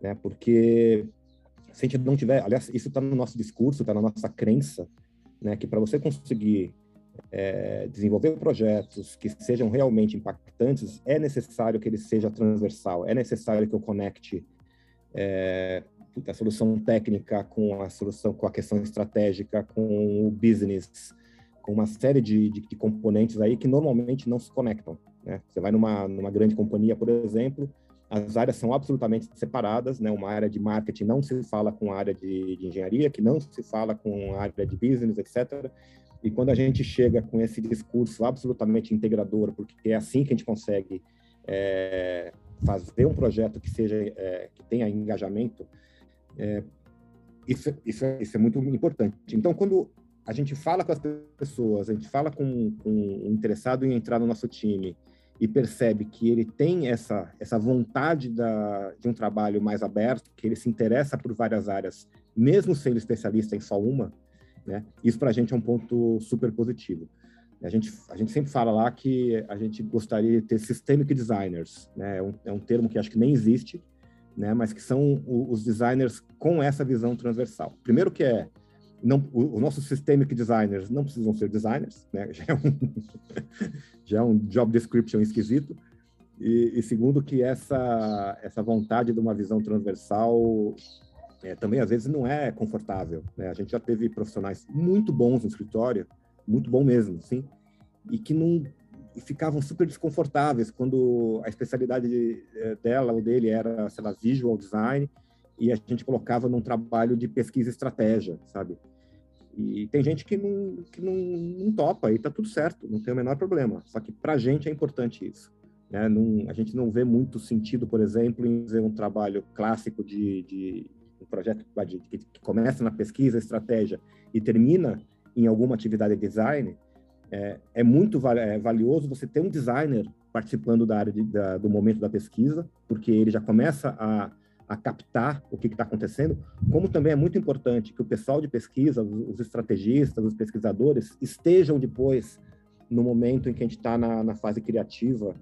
Né? Porque se a gente não tiver, aliás, isso está no nosso discurso, está na nossa crença, né, que para você conseguir é, desenvolver projetos que sejam realmente impactantes, é necessário que ele seja transversal, é necessário que eu conecte é, a solução técnica com a solução, com a questão estratégica, com o business, com uma série de, de, de componentes aí que normalmente não se conectam. Né? Você vai numa, numa grande companhia, por exemplo, as áreas são absolutamente separadas, né? Uma área de marketing não se fala com a área de, de, engenharia, que não se fala com a área de business, etc. E quando a gente chega com esse discurso absolutamente integrador, porque é assim que a gente consegue é, fazer um projeto que seja é, que tenha engajamento, é, isso, isso, é, isso é muito importante. Então, quando a gente fala com as pessoas, a gente fala com, com um interessado em entrar no nosso time e percebe que ele tem essa, essa vontade da, de um trabalho mais aberto, que ele se interessa por várias áreas, mesmo sendo especialista em só uma, né? Isso para a gente é um ponto super positivo. A gente, a gente sempre fala lá que a gente gostaria de ter systemic designers, né? É um, é um termo que acho que nem existe, né? Mas que são os designers com essa visão transversal. Primeiro que é não, os nossos systemic designers não precisam ser designers, né? já, é um, já é um job description esquisito. E, e, segundo que essa, essa vontade de uma visão transversal é, também às vezes não é confortável. Né? A gente já teve profissionais muito bons no escritório, muito bom mesmo, sim, e que não e ficavam super desconfortáveis quando a especialidade é, dela ou dele era, sei lá, visual design, e a gente colocava num trabalho de pesquisa e estratégia, sabe? E tem gente que não, que não, não topa e tá tudo certo, não tem o menor problema. Só que para a gente é importante isso. Né? Não, a gente não vê muito sentido, por exemplo, em fazer um trabalho clássico de, de um projeto que, que começa na pesquisa, estratégia e termina em alguma atividade de design, é, é muito é, valioso você ter um designer participando da área de, da, do momento da pesquisa, porque ele já começa a, a captar o que está acontecendo, como também é muito importante que o pessoal de pesquisa, os, estrategistas, os pesquisadores, estejam depois no momento em que a gente está na, na, fase criativa,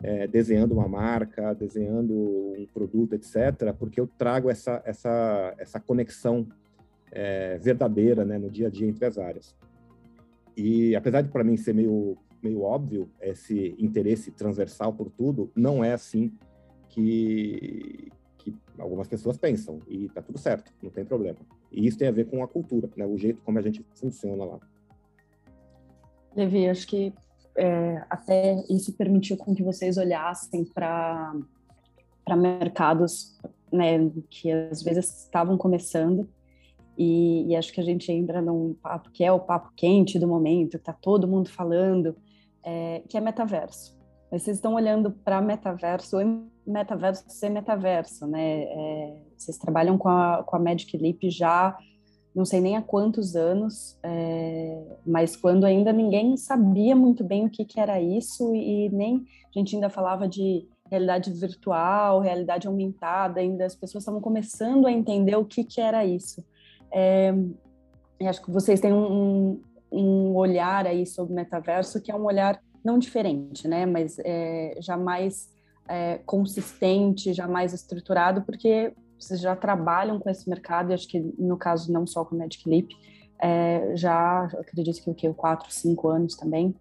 é, desenhando uma marca, desenhando um produto, etc., porque eu trago essa, essa, essa conexão é, verdadeira né, no dia a dia entre as áreas. E apesar de para mim ser meio meio óbvio esse interesse transversal por tudo, não é assim que, que algumas pessoas pensam e está tudo certo, não tem problema. E isso tem a ver com a cultura, né, o jeito como a gente funciona lá. Levi, acho que é, até isso permitiu com que vocês olhassem para mercados né, que às vezes estavam começando e, e, acho que a gente entra num papo que é o papo quente do momento, está todo mundo falando, é, que é metaverso. Mas vocês estão olhando para metaverso metaverso ser metaverso, né? É, vocês trabalham com a, com a Magic Leap já não sei nem há quantos anos, é, mas quando ainda ninguém sabia muito bem o que, que era isso e nem a gente ainda falava de realidade virtual, realidade aumentada, ainda as pessoas estavam começando a entender o que, que era isso. É, acho que vocês têm um, um, olhar aí sobre o metaverso que é um olhar não diferente, né? Mas é, jamais é, consistente, jamais estruturado, porque vocês já trabalham com esse mercado, e acho que no caso não só com o Magic Leap, é, já acredito que o que, quatro, cinco anos também.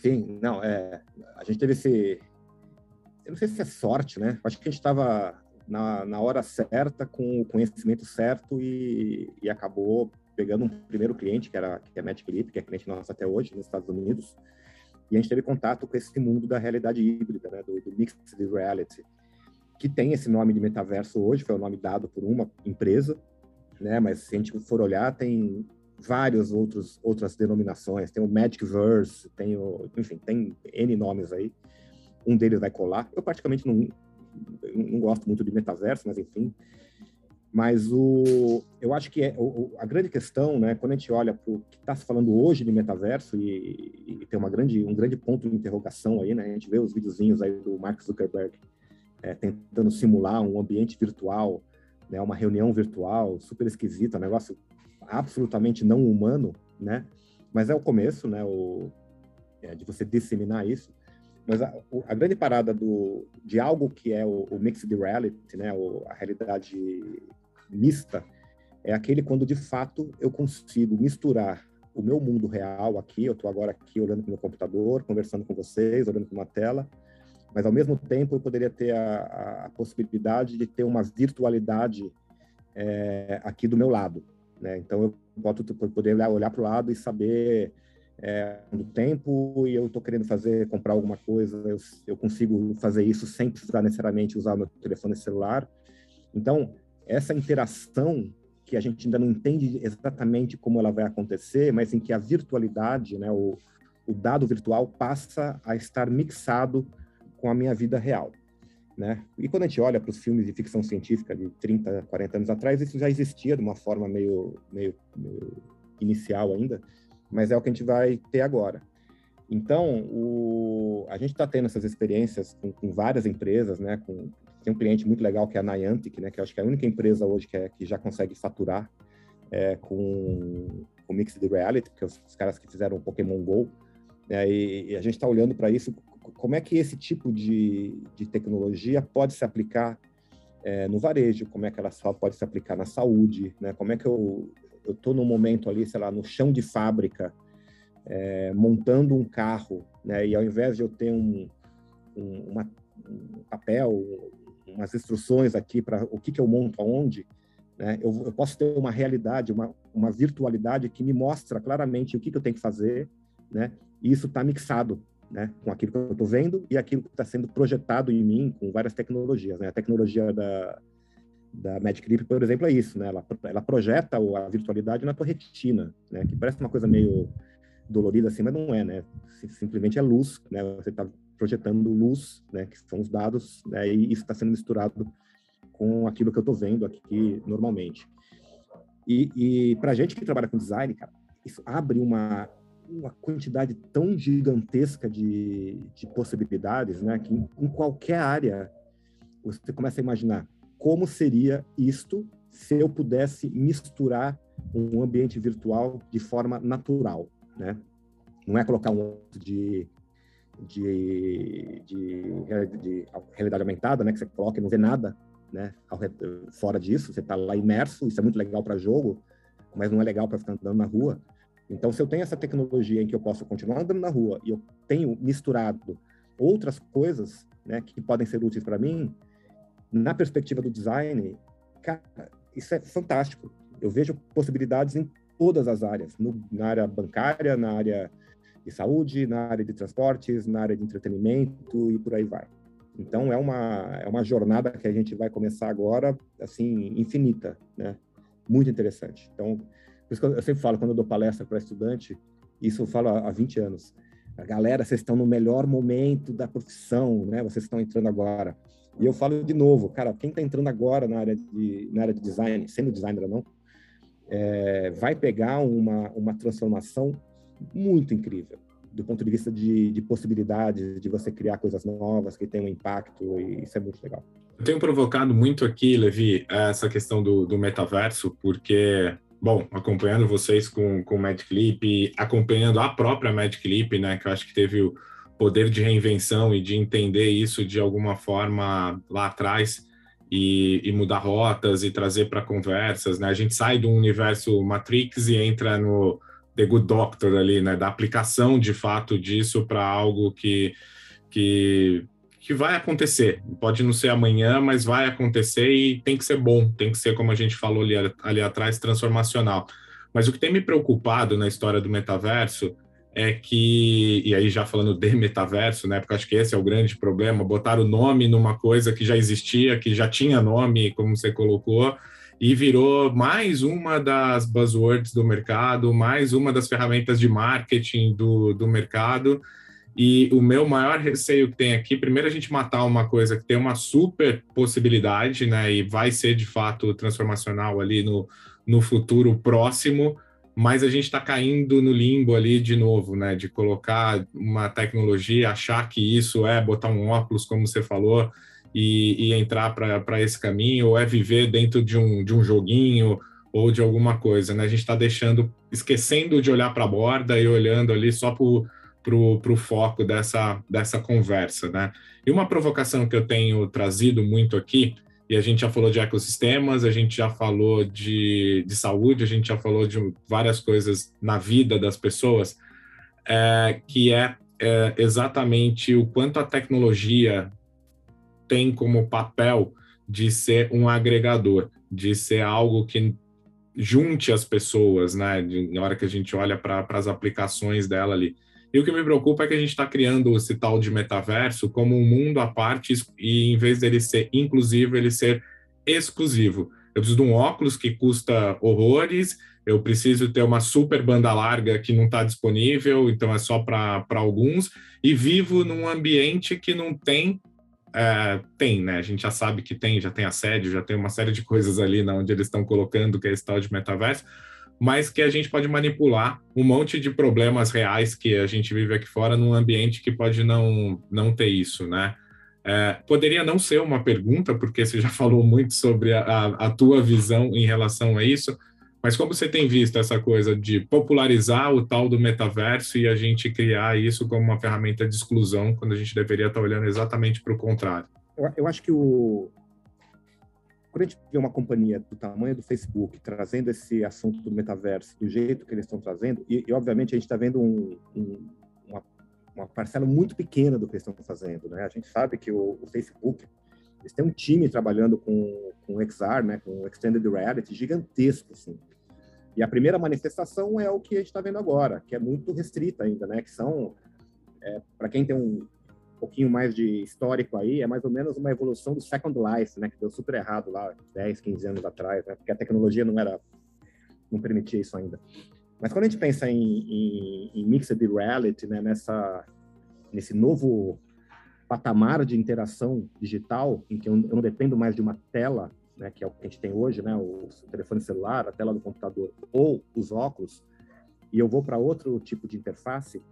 Sim, não, é, a gente teve esse, eu não sei se é sorte, né? Acho que a gente estava na, na hora certa, com o conhecimento certo e, e acabou pegando um primeiro cliente, que era que é a Magic Leap, que é cliente nosso até hoje, nos Estados Unidos, e a gente teve contato com esse mundo da realidade híbrida, né, do, do mixed reality, que tem esse nome de metaverso hoje, foi o nome dado por uma empresa, né, mas se a gente for olhar, tem várias outros, outras denominações, tem o Magicverse, tem o, enfim, tem N nomes aí, um deles vai colar, eu praticamente não, não gosto muito de metaverso, mas enfim. Mas o, eu acho que é, o, a grande questão, né, quando a gente olha para o que está se falando hoje de metaverso e, e, tem uma grande, um grande ponto de interrogação aí, né, a gente vê os videozinhos aí do Mark Zuckerberg é, tentando simular um ambiente virtual, né, uma reunião virtual super esquisita, um negócio absolutamente não humano, né, mas é o começo, né, o, é, de você disseminar isso. Mas a, a, grande parada do, de algo que é o, o mixed reality, né, o, a realidade mista, é aquele quando de fato eu consigo misturar o meu mundo real aqui, eu estou agora aqui olhando para o meu computador, conversando com vocês, olhando para uma tela, mas ao mesmo tempo eu poderia ter a, a possibilidade de ter uma virtualidade é, aqui do meu lado. Né? Então eu posso poder olhar para o lado e saber é, do tempo e eu estou querendo fazer, comprar alguma coisa, eu, eu consigo fazer isso sem precisar necessariamente usar o meu telefone celular. Então, essa interação que a gente ainda não entende exatamente como ela vai acontecer, mas em que a virtualidade, né, o, o dado virtual passa a estar mixado com a minha vida real. Né? E quando a gente olha para os filmes de ficção científica de 30, 40 anos atrás, isso já existia de uma forma meio, meio, meio inicial ainda, mas é o que a gente vai ter agora. Então, o, a gente está tendo essas experiências com, com, várias empresas, né? Com, tem um cliente muito legal que é a Niantic, né? Que acho que é a única empresa hoje que, é, que já consegue faturar é, com, com Mixed Reality, porque os, os caras que fizeram o Pokémon Go, né, e, e, a gente está olhando para isso, como é que esse tipo de, de tecnologia pode se aplicar é, no varejo, como é que ela só pode se aplicar na saúde, né? Como é que eu, estou num momento ali, sei lá, no chão de fábrica, é, montando um carro, né? E ao invés de eu ter um, um, uma, um papel, umas instruções aqui para o que, que eu monto aonde, né? Eu, eu, posso ter uma realidade, uma, uma virtualidade que me mostra claramente o que, que eu tenho que fazer, né? E isso está mixado, né? Com aquilo que eu estou vendo e aquilo que está sendo projetado em mim com várias tecnologias, né? A tecnologia da da Magic Leap, por exemplo, é isso, né? Ela, ela projeta a virtualidade na tua retina, né? Que parece uma coisa meio dolorida assim, mas não é, né? Simplesmente é luz, né? Você está projetando luz, né? Que são os dados, né? E isso está sendo misturado com aquilo que eu estou vendo aqui normalmente. E, e para gente que trabalha com design, cara, isso abre uma, uma quantidade tão gigantesca de, de possibilidades, né, que em, em qualquer área você começa a imaginar como seria isto se eu pudesse misturar um ambiente virtual de forma natural, né? Não é colocar um de de, de, de, realidade aumentada, né? Que você coloca e não vê nada, né? Fora disso, você está lá imerso. Isso é muito legal para jogo, mas não é legal para ficar andando na rua. Então, se eu tenho essa tecnologia em que eu posso continuar andando na rua e eu tenho misturado outras coisas, né? Que podem ser úteis para mim, na perspectiva do design, cara, isso é fantástico. Eu vejo possibilidades em todas as áreas, no, na área bancária, na área de saúde, na área de transportes, na área de entretenimento e por aí vai. Então é uma é uma jornada que a gente vai começar agora assim infinita, né? Muito interessante. Então, por isso que eu sempre falo quando eu dou palestra para estudante, isso eu falo há 20 anos. Galera, vocês estão no melhor momento da profissão, né? Vocês estão entrando agora. E eu falo de novo, cara, quem está entrando agora na área de, na área de design, sendo designer ou não, é, vai pegar uma, uma transformação muito incrível do ponto de vista de, de possibilidades, de você criar coisas novas que tenham impacto, e isso é muito legal. Eu tenho provocado muito aqui, Levi, essa questão do, do metaverso, porque, bom, acompanhando vocês com, com o Clip, acompanhando a própria Clip, né, que eu acho que teve o, poder de reinvenção e de entender isso de alguma forma lá atrás e, e mudar rotas e trazer para conversas, né? A gente sai do universo Matrix e entra no The Good Doctor ali, né? Da aplicação de fato disso para algo que, que que vai acontecer. Pode não ser amanhã, mas vai acontecer e tem que ser bom, tem que ser, como a gente falou ali, ali atrás, transformacional. Mas o que tem me preocupado na história do metaverso é que, e aí já falando de metaverso, né, porque acho que esse é o grande problema, botar o nome numa coisa que já existia, que já tinha nome, como você colocou, e virou mais uma das buzzwords do mercado, mais uma das ferramentas de marketing do, do mercado. E o meu maior receio que tem aqui, primeiro a gente matar uma coisa que tem uma super possibilidade, né, e vai ser de fato transformacional ali no, no futuro próximo, mas a gente está caindo no limbo ali de novo, né? De colocar uma tecnologia, achar que isso é botar um óculos, como você falou, e, e entrar para esse caminho, ou é viver dentro de um, de um joguinho ou de alguma coisa, né? A gente está deixando, esquecendo de olhar para a borda e olhando ali só para o foco dessa, dessa conversa, né? E uma provocação que eu tenho trazido muito aqui e a gente já falou de ecossistemas, a gente já falou de, de saúde, a gente já falou de várias coisas na vida das pessoas, é, que é, é exatamente o quanto a tecnologia tem como papel de ser um agregador, de ser algo que junte as pessoas, né? De, na hora que a gente olha para as aplicações dela ali. E o que me preocupa é que a gente está criando esse tal de metaverso como um mundo à parte e em vez dele ser inclusivo, ele ser exclusivo. Eu preciso de um óculos que custa horrores, eu preciso ter uma super banda larga que não está disponível, então é só para alguns, e vivo num ambiente que não tem. É, tem, né? A gente já sabe que tem, já tem assédio, já tem uma série de coisas ali na onde eles estão colocando que é esse tal de metaverso, mas que a gente pode manipular um monte de problemas reais que a gente vive aqui fora num ambiente que pode não, não ter isso, né? É, poderia não ser uma pergunta, porque você já falou muito sobre a, a, tua visão em relação a isso, mas como você tem visto essa coisa de popularizar o tal do metaverso e a gente criar isso como uma ferramenta de exclusão, quando a gente deveria estar olhando exatamente para o contrário? Eu, eu acho que o, quando a gente vê uma companhia do tamanho do Facebook trazendo esse assunto do metaverso do jeito que eles estão trazendo, e, e obviamente a gente está vendo um, um, uma, uma, parcela muito pequena do que eles estão fazendo, né? A gente sabe que o, o Facebook eles têm um time trabalhando com, com XR, né, com Extended Reality, gigantesco, assim. E a primeira manifestação é o que a gente está vendo agora, que é muito restrita ainda, né, que são, é, para quem tem um, pouquinho mais de histórico aí, é mais ou menos uma evolução do Second Life, né, que deu super errado lá 10, 15 anos atrás, né, porque a tecnologia não era não permitia isso ainda. Mas quando a gente pensa em, em, em mixed reality, né, nessa nesse novo patamar de interação digital, em que eu não dependo mais de uma tela, né, que é o que a gente tem hoje, né, o telefone celular, a tela do computador ou os óculos, e eu vou para outro tipo de interface,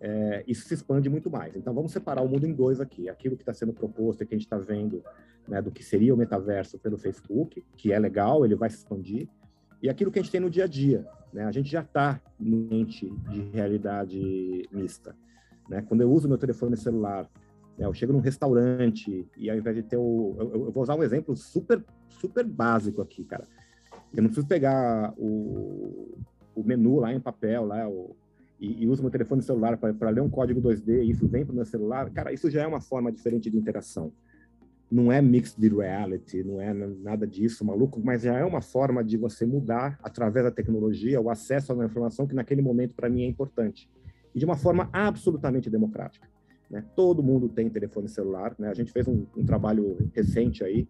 é, isso se expande muito mais. Então, vamos separar o mundo em dois aqui. Aquilo que está sendo proposto e que a gente está vendo né, do que seria o metaverso pelo Facebook, que é legal, ele vai se expandir, e aquilo que a gente tem no dia a dia. Né? A gente já está no ambiente de realidade mista. Né? Quando eu uso meu telefone celular, eu chego num restaurante e ao invés de ter o... Eu, eu, vou usar um exemplo super, super básico aqui, cara. Eu não preciso pegar o, o menu lá em papel, lá, o, e, e uso meu telefone celular para ler um código 2D e isso vem para o meu celular. Cara, isso já é uma forma diferente de interação não é mixed reality, não é nada disso, maluco, mas já é uma forma de você mudar, através da tecnologia, o acesso a uma informação que naquele momento para mim é importante. E de uma forma absolutamente democrática. Né? Todo mundo tem telefone celular, né? A gente fez um, um trabalho recente aí,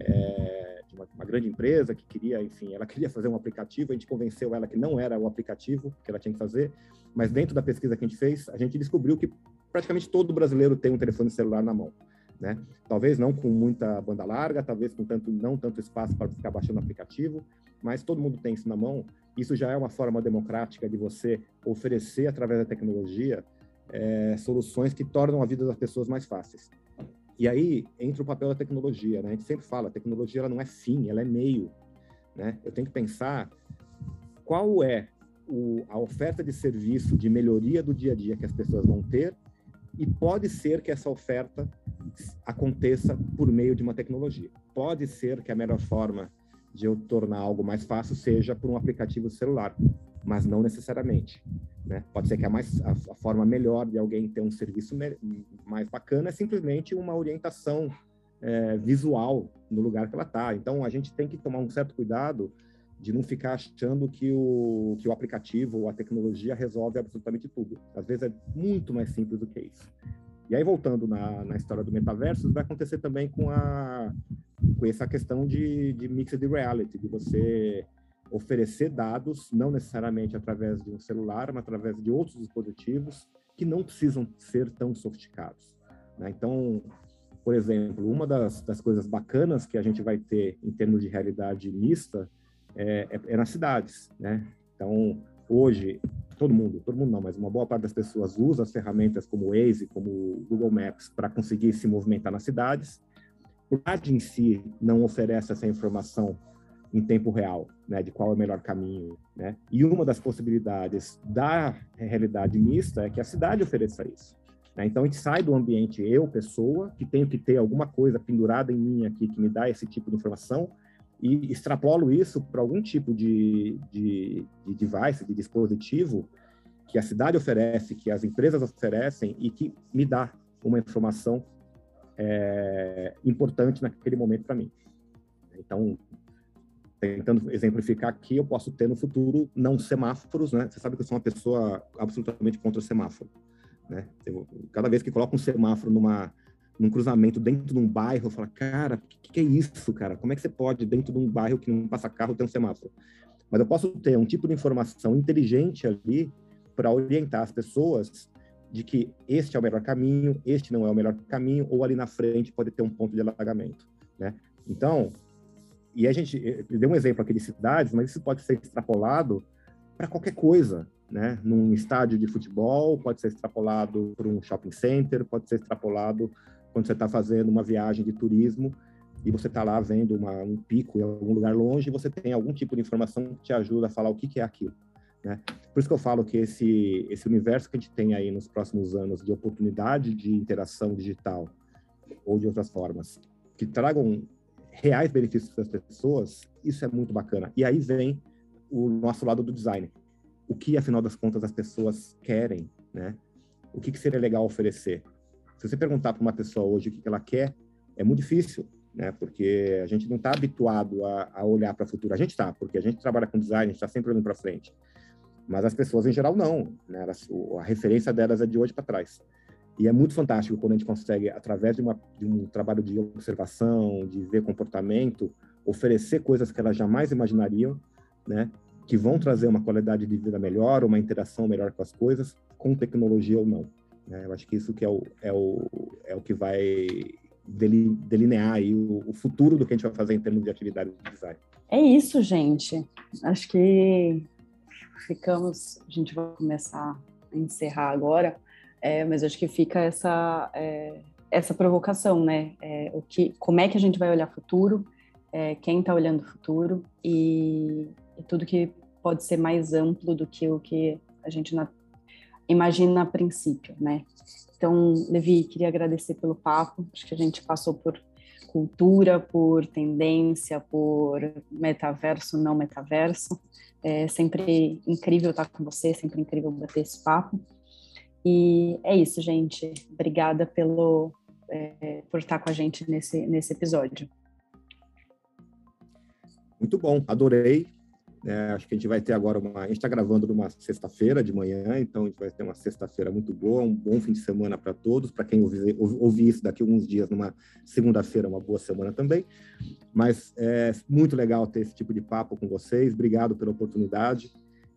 é, de uma, uma, grande empresa que queria, enfim, ela queria fazer um aplicativo, a gente convenceu ela que não era o aplicativo que ela tinha que fazer, mas dentro da pesquisa que a gente fez, a gente descobriu que praticamente todo brasileiro tem um telefone celular na mão né? Talvez não com muita banda larga, talvez com tanto não tanto espaço para ficar baixando o aplicativo, mas todo mundo tem isso na mão. Isso já é uma forma democrática de você oferecer através da tecnologia é, soluções que tornam a vida das pessoas mais fáceis. E aí entra o papel da tecnologia, né? A gente sempre fala, a tecnologia ela não é fim, ela é meio, né? Eu tenho que pensar qual é o, a oferta de serviço de melhoria do dia a dia que as pessoas vão ter e pode ser que essa oferta aconteça por meio de uma tecnologia. Pode ser que a melhor forma de eu tornar algo mais fácil seja por um aplicativo celular, mas não necessariamente. Né? Pode ser que a, mais, a, a forma melhor de alguém ter um serviço mais bacana é simplesmente uma orientação é, visual no lugar que ela está. Então, a gente tem que tomar um certo cuidado de não ficar achando que o, que o aplicativo ou a tecnologia resolve absolutamente tudo. Às vezes é muito mais simples do que isso. E aí, voltando na, na história do metaverso, vai acontecer também com, a, com essa questão de, de mixed reality, de você oferecer dados, não necessariamente através de um celular, mas através de outros dispositivos que não precisam ser tão sofisticados. Né? Então, por exemplo, uma das, das coisas bacanas que a gente vai ter em termos de realidade mista é, é, é nas cidades, né? Então, hoje, todo mundo, todo mundo não, mas uma boa parte das pessoas usa as ferramentas como o Waze, como o Google Maps para conseguir se movimentar nas cidades. O rádio em si não oferece essa informação em tempo real, né, de qual é o melhor caminho, né? E uma das possibilidades da realidade mista é que a cidade ofereça isso. Né? Então a gente sai do ambiente eu pessoa que tenho que ter alguma coisa pendurada em mim aqui que me dá esse tipo de informação e extrapolo isso para algum tipo de, de, de device, de dispositivo que a cidade oferece, que as empresas oferecem e que me dá uma informação é, importante naquele momento para mim. Então, tentando exemplificar aqui, eu posso ter no futuro não semáforos, né? Você sabe que eu sou uma pessoa absolutamente contra semáforo, né? Cada vez que coloco um semáforo numa num cruzamento dentro de um bairro, eu falo, cara, o que, que, é isso, cara? Como é que você pode, dentro de um bairro que não passa carro, ter um semáforo? Mas eu posso ter um tipo de informação inteligente ali para orientar as pessoas de que este é o melhor caminho, este não é o melhor caminho, ou ali na frente pode ter um ponto de alagamento, né? Então, e a gente deu um exemplo aqui de cidades, mas isso pode ser extrapolado para qualquer coisa, né? Num estádio de futebol, pode ser extrapolado para um shopping center, pode ser extrapolado quando você está fazendo uma viagem de turismo e você está lá vendo uma, um pico em algum lugar longe, você tem algum tipo de informação que te ajuda a falar o que, que é aquilo. Né? Por isso que eu falo que esse, esse universo que a gente tem aí nos próximos anos de oportunidade de interação digital ou de outras formas, que tragam reais benefícios para as pessoas, isso é muito bacana. E aí vem o nosso lado do design. O que, afinal das contas, as pessoas querem, né? O que, que seria legal oferecer? Se você perguntar para uma pessoa hoje o que, que ela quer, é muito difícil, né? Porque a gente não está habituado a, a olhar para o futuro. A gente está, porque a gente trabalha com design, a gente está sempre olhando para frente. Mas as pessoas em geral não, né? A referência delas é de hoje para trás. E é muito fantástico quando a gente consegue, através de, uma, de um trabalho de observação, de ver comportamento, oferecer coisas que elas jamais imaginariam, né? Que vão trazer uma qualidade de vida melhor, uma interação melhor com as coisas, com tecnologia ou não. Né? Eu acho que isso que é o, é o, é o que vai delinear aí o, o, futuro do que a gente vai fazer em termos de atividade de design. É isso, gente. Acho que ficamos, a gente vai começar a encerrar agora, é, mas acho que fica essa é, essa provocação, né? É, o que, como é que a gente vai olhar futuro? É, quem está olhando o futuro e, e, tudo que pode ser mais amplo do que o que a gente na, imagina a princípio, né? Então, Levi, queria agradecer pelo papo. Acho que a gente passou por cultura, por tendência, por metaverso, não metaverso. É sempre incrível estar com você, sempre incrível bater esse papo. E é isso, gente. Obrigada pelo, é, por estar com a gente nesse, nesse episódio. Muito bom, adorei. É, acho que a gente vai ter agora uma. A gente está gravando numa sexta-feira de manhã, então a gente vai ter uma sexta-feira muito boa, um bom fim de semana para todos. Para quem ouvir, ouvir isso daqui a alguns dias, numa segunda-feira, uma boa semana também. Mas é muito legal ter esse tipo de papo com vocês. Obrigado pela oportunidade.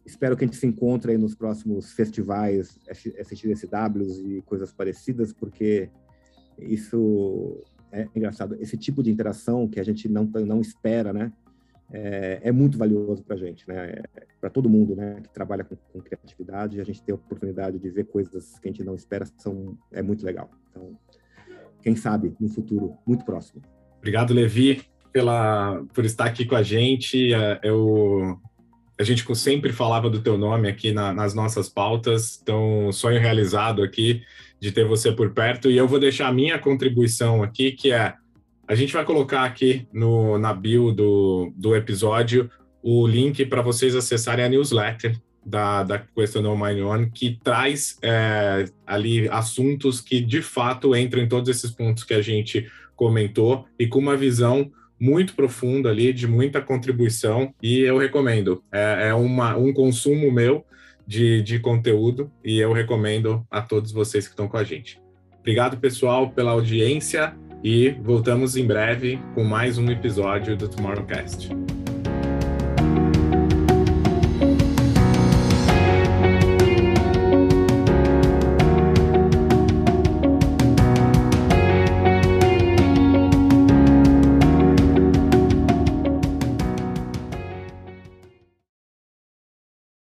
Espero que a gente se encontre aí nos próximos festivais, SXSWs e coisas parecidas, porque isso é engraçado. Esse tipo de interação que a gente não, não espera, né? É, é muito valioso para a gente, né? É, para todo mundo, né? Que trabalha com, com, criatividade, a gente ter a oportunidade de ver coisas que a gente não espera são é muito legal. Então, quem sabe no futuro muito próximo. Obrigado, Levi, pela por estar aqui com a gente. É, eu a gente sempre falava do teu nome aqui na, nas nossas pautas, então sonho realizado aqui de ter você por perto. E eu vou deixar a minha contribuição aqui, que é a gente vai colocar aqui no, na bio do, do episódio o link para vocês acessarem a newsletter da, da Question Mine On, que traz é, ali assuntos que de fato entram em todos esses pontos que a gente comentou e com uma visão muito profunda ali, de muita contribuição, e eu recomendo. É, é uma, um consumo meu de, de conteúdo e eu recomendo a todos vocês que estão com a gente. Obrigado, pessoal, pela audiência e voltamos em breve com mais um episódio do Tomorrowcast.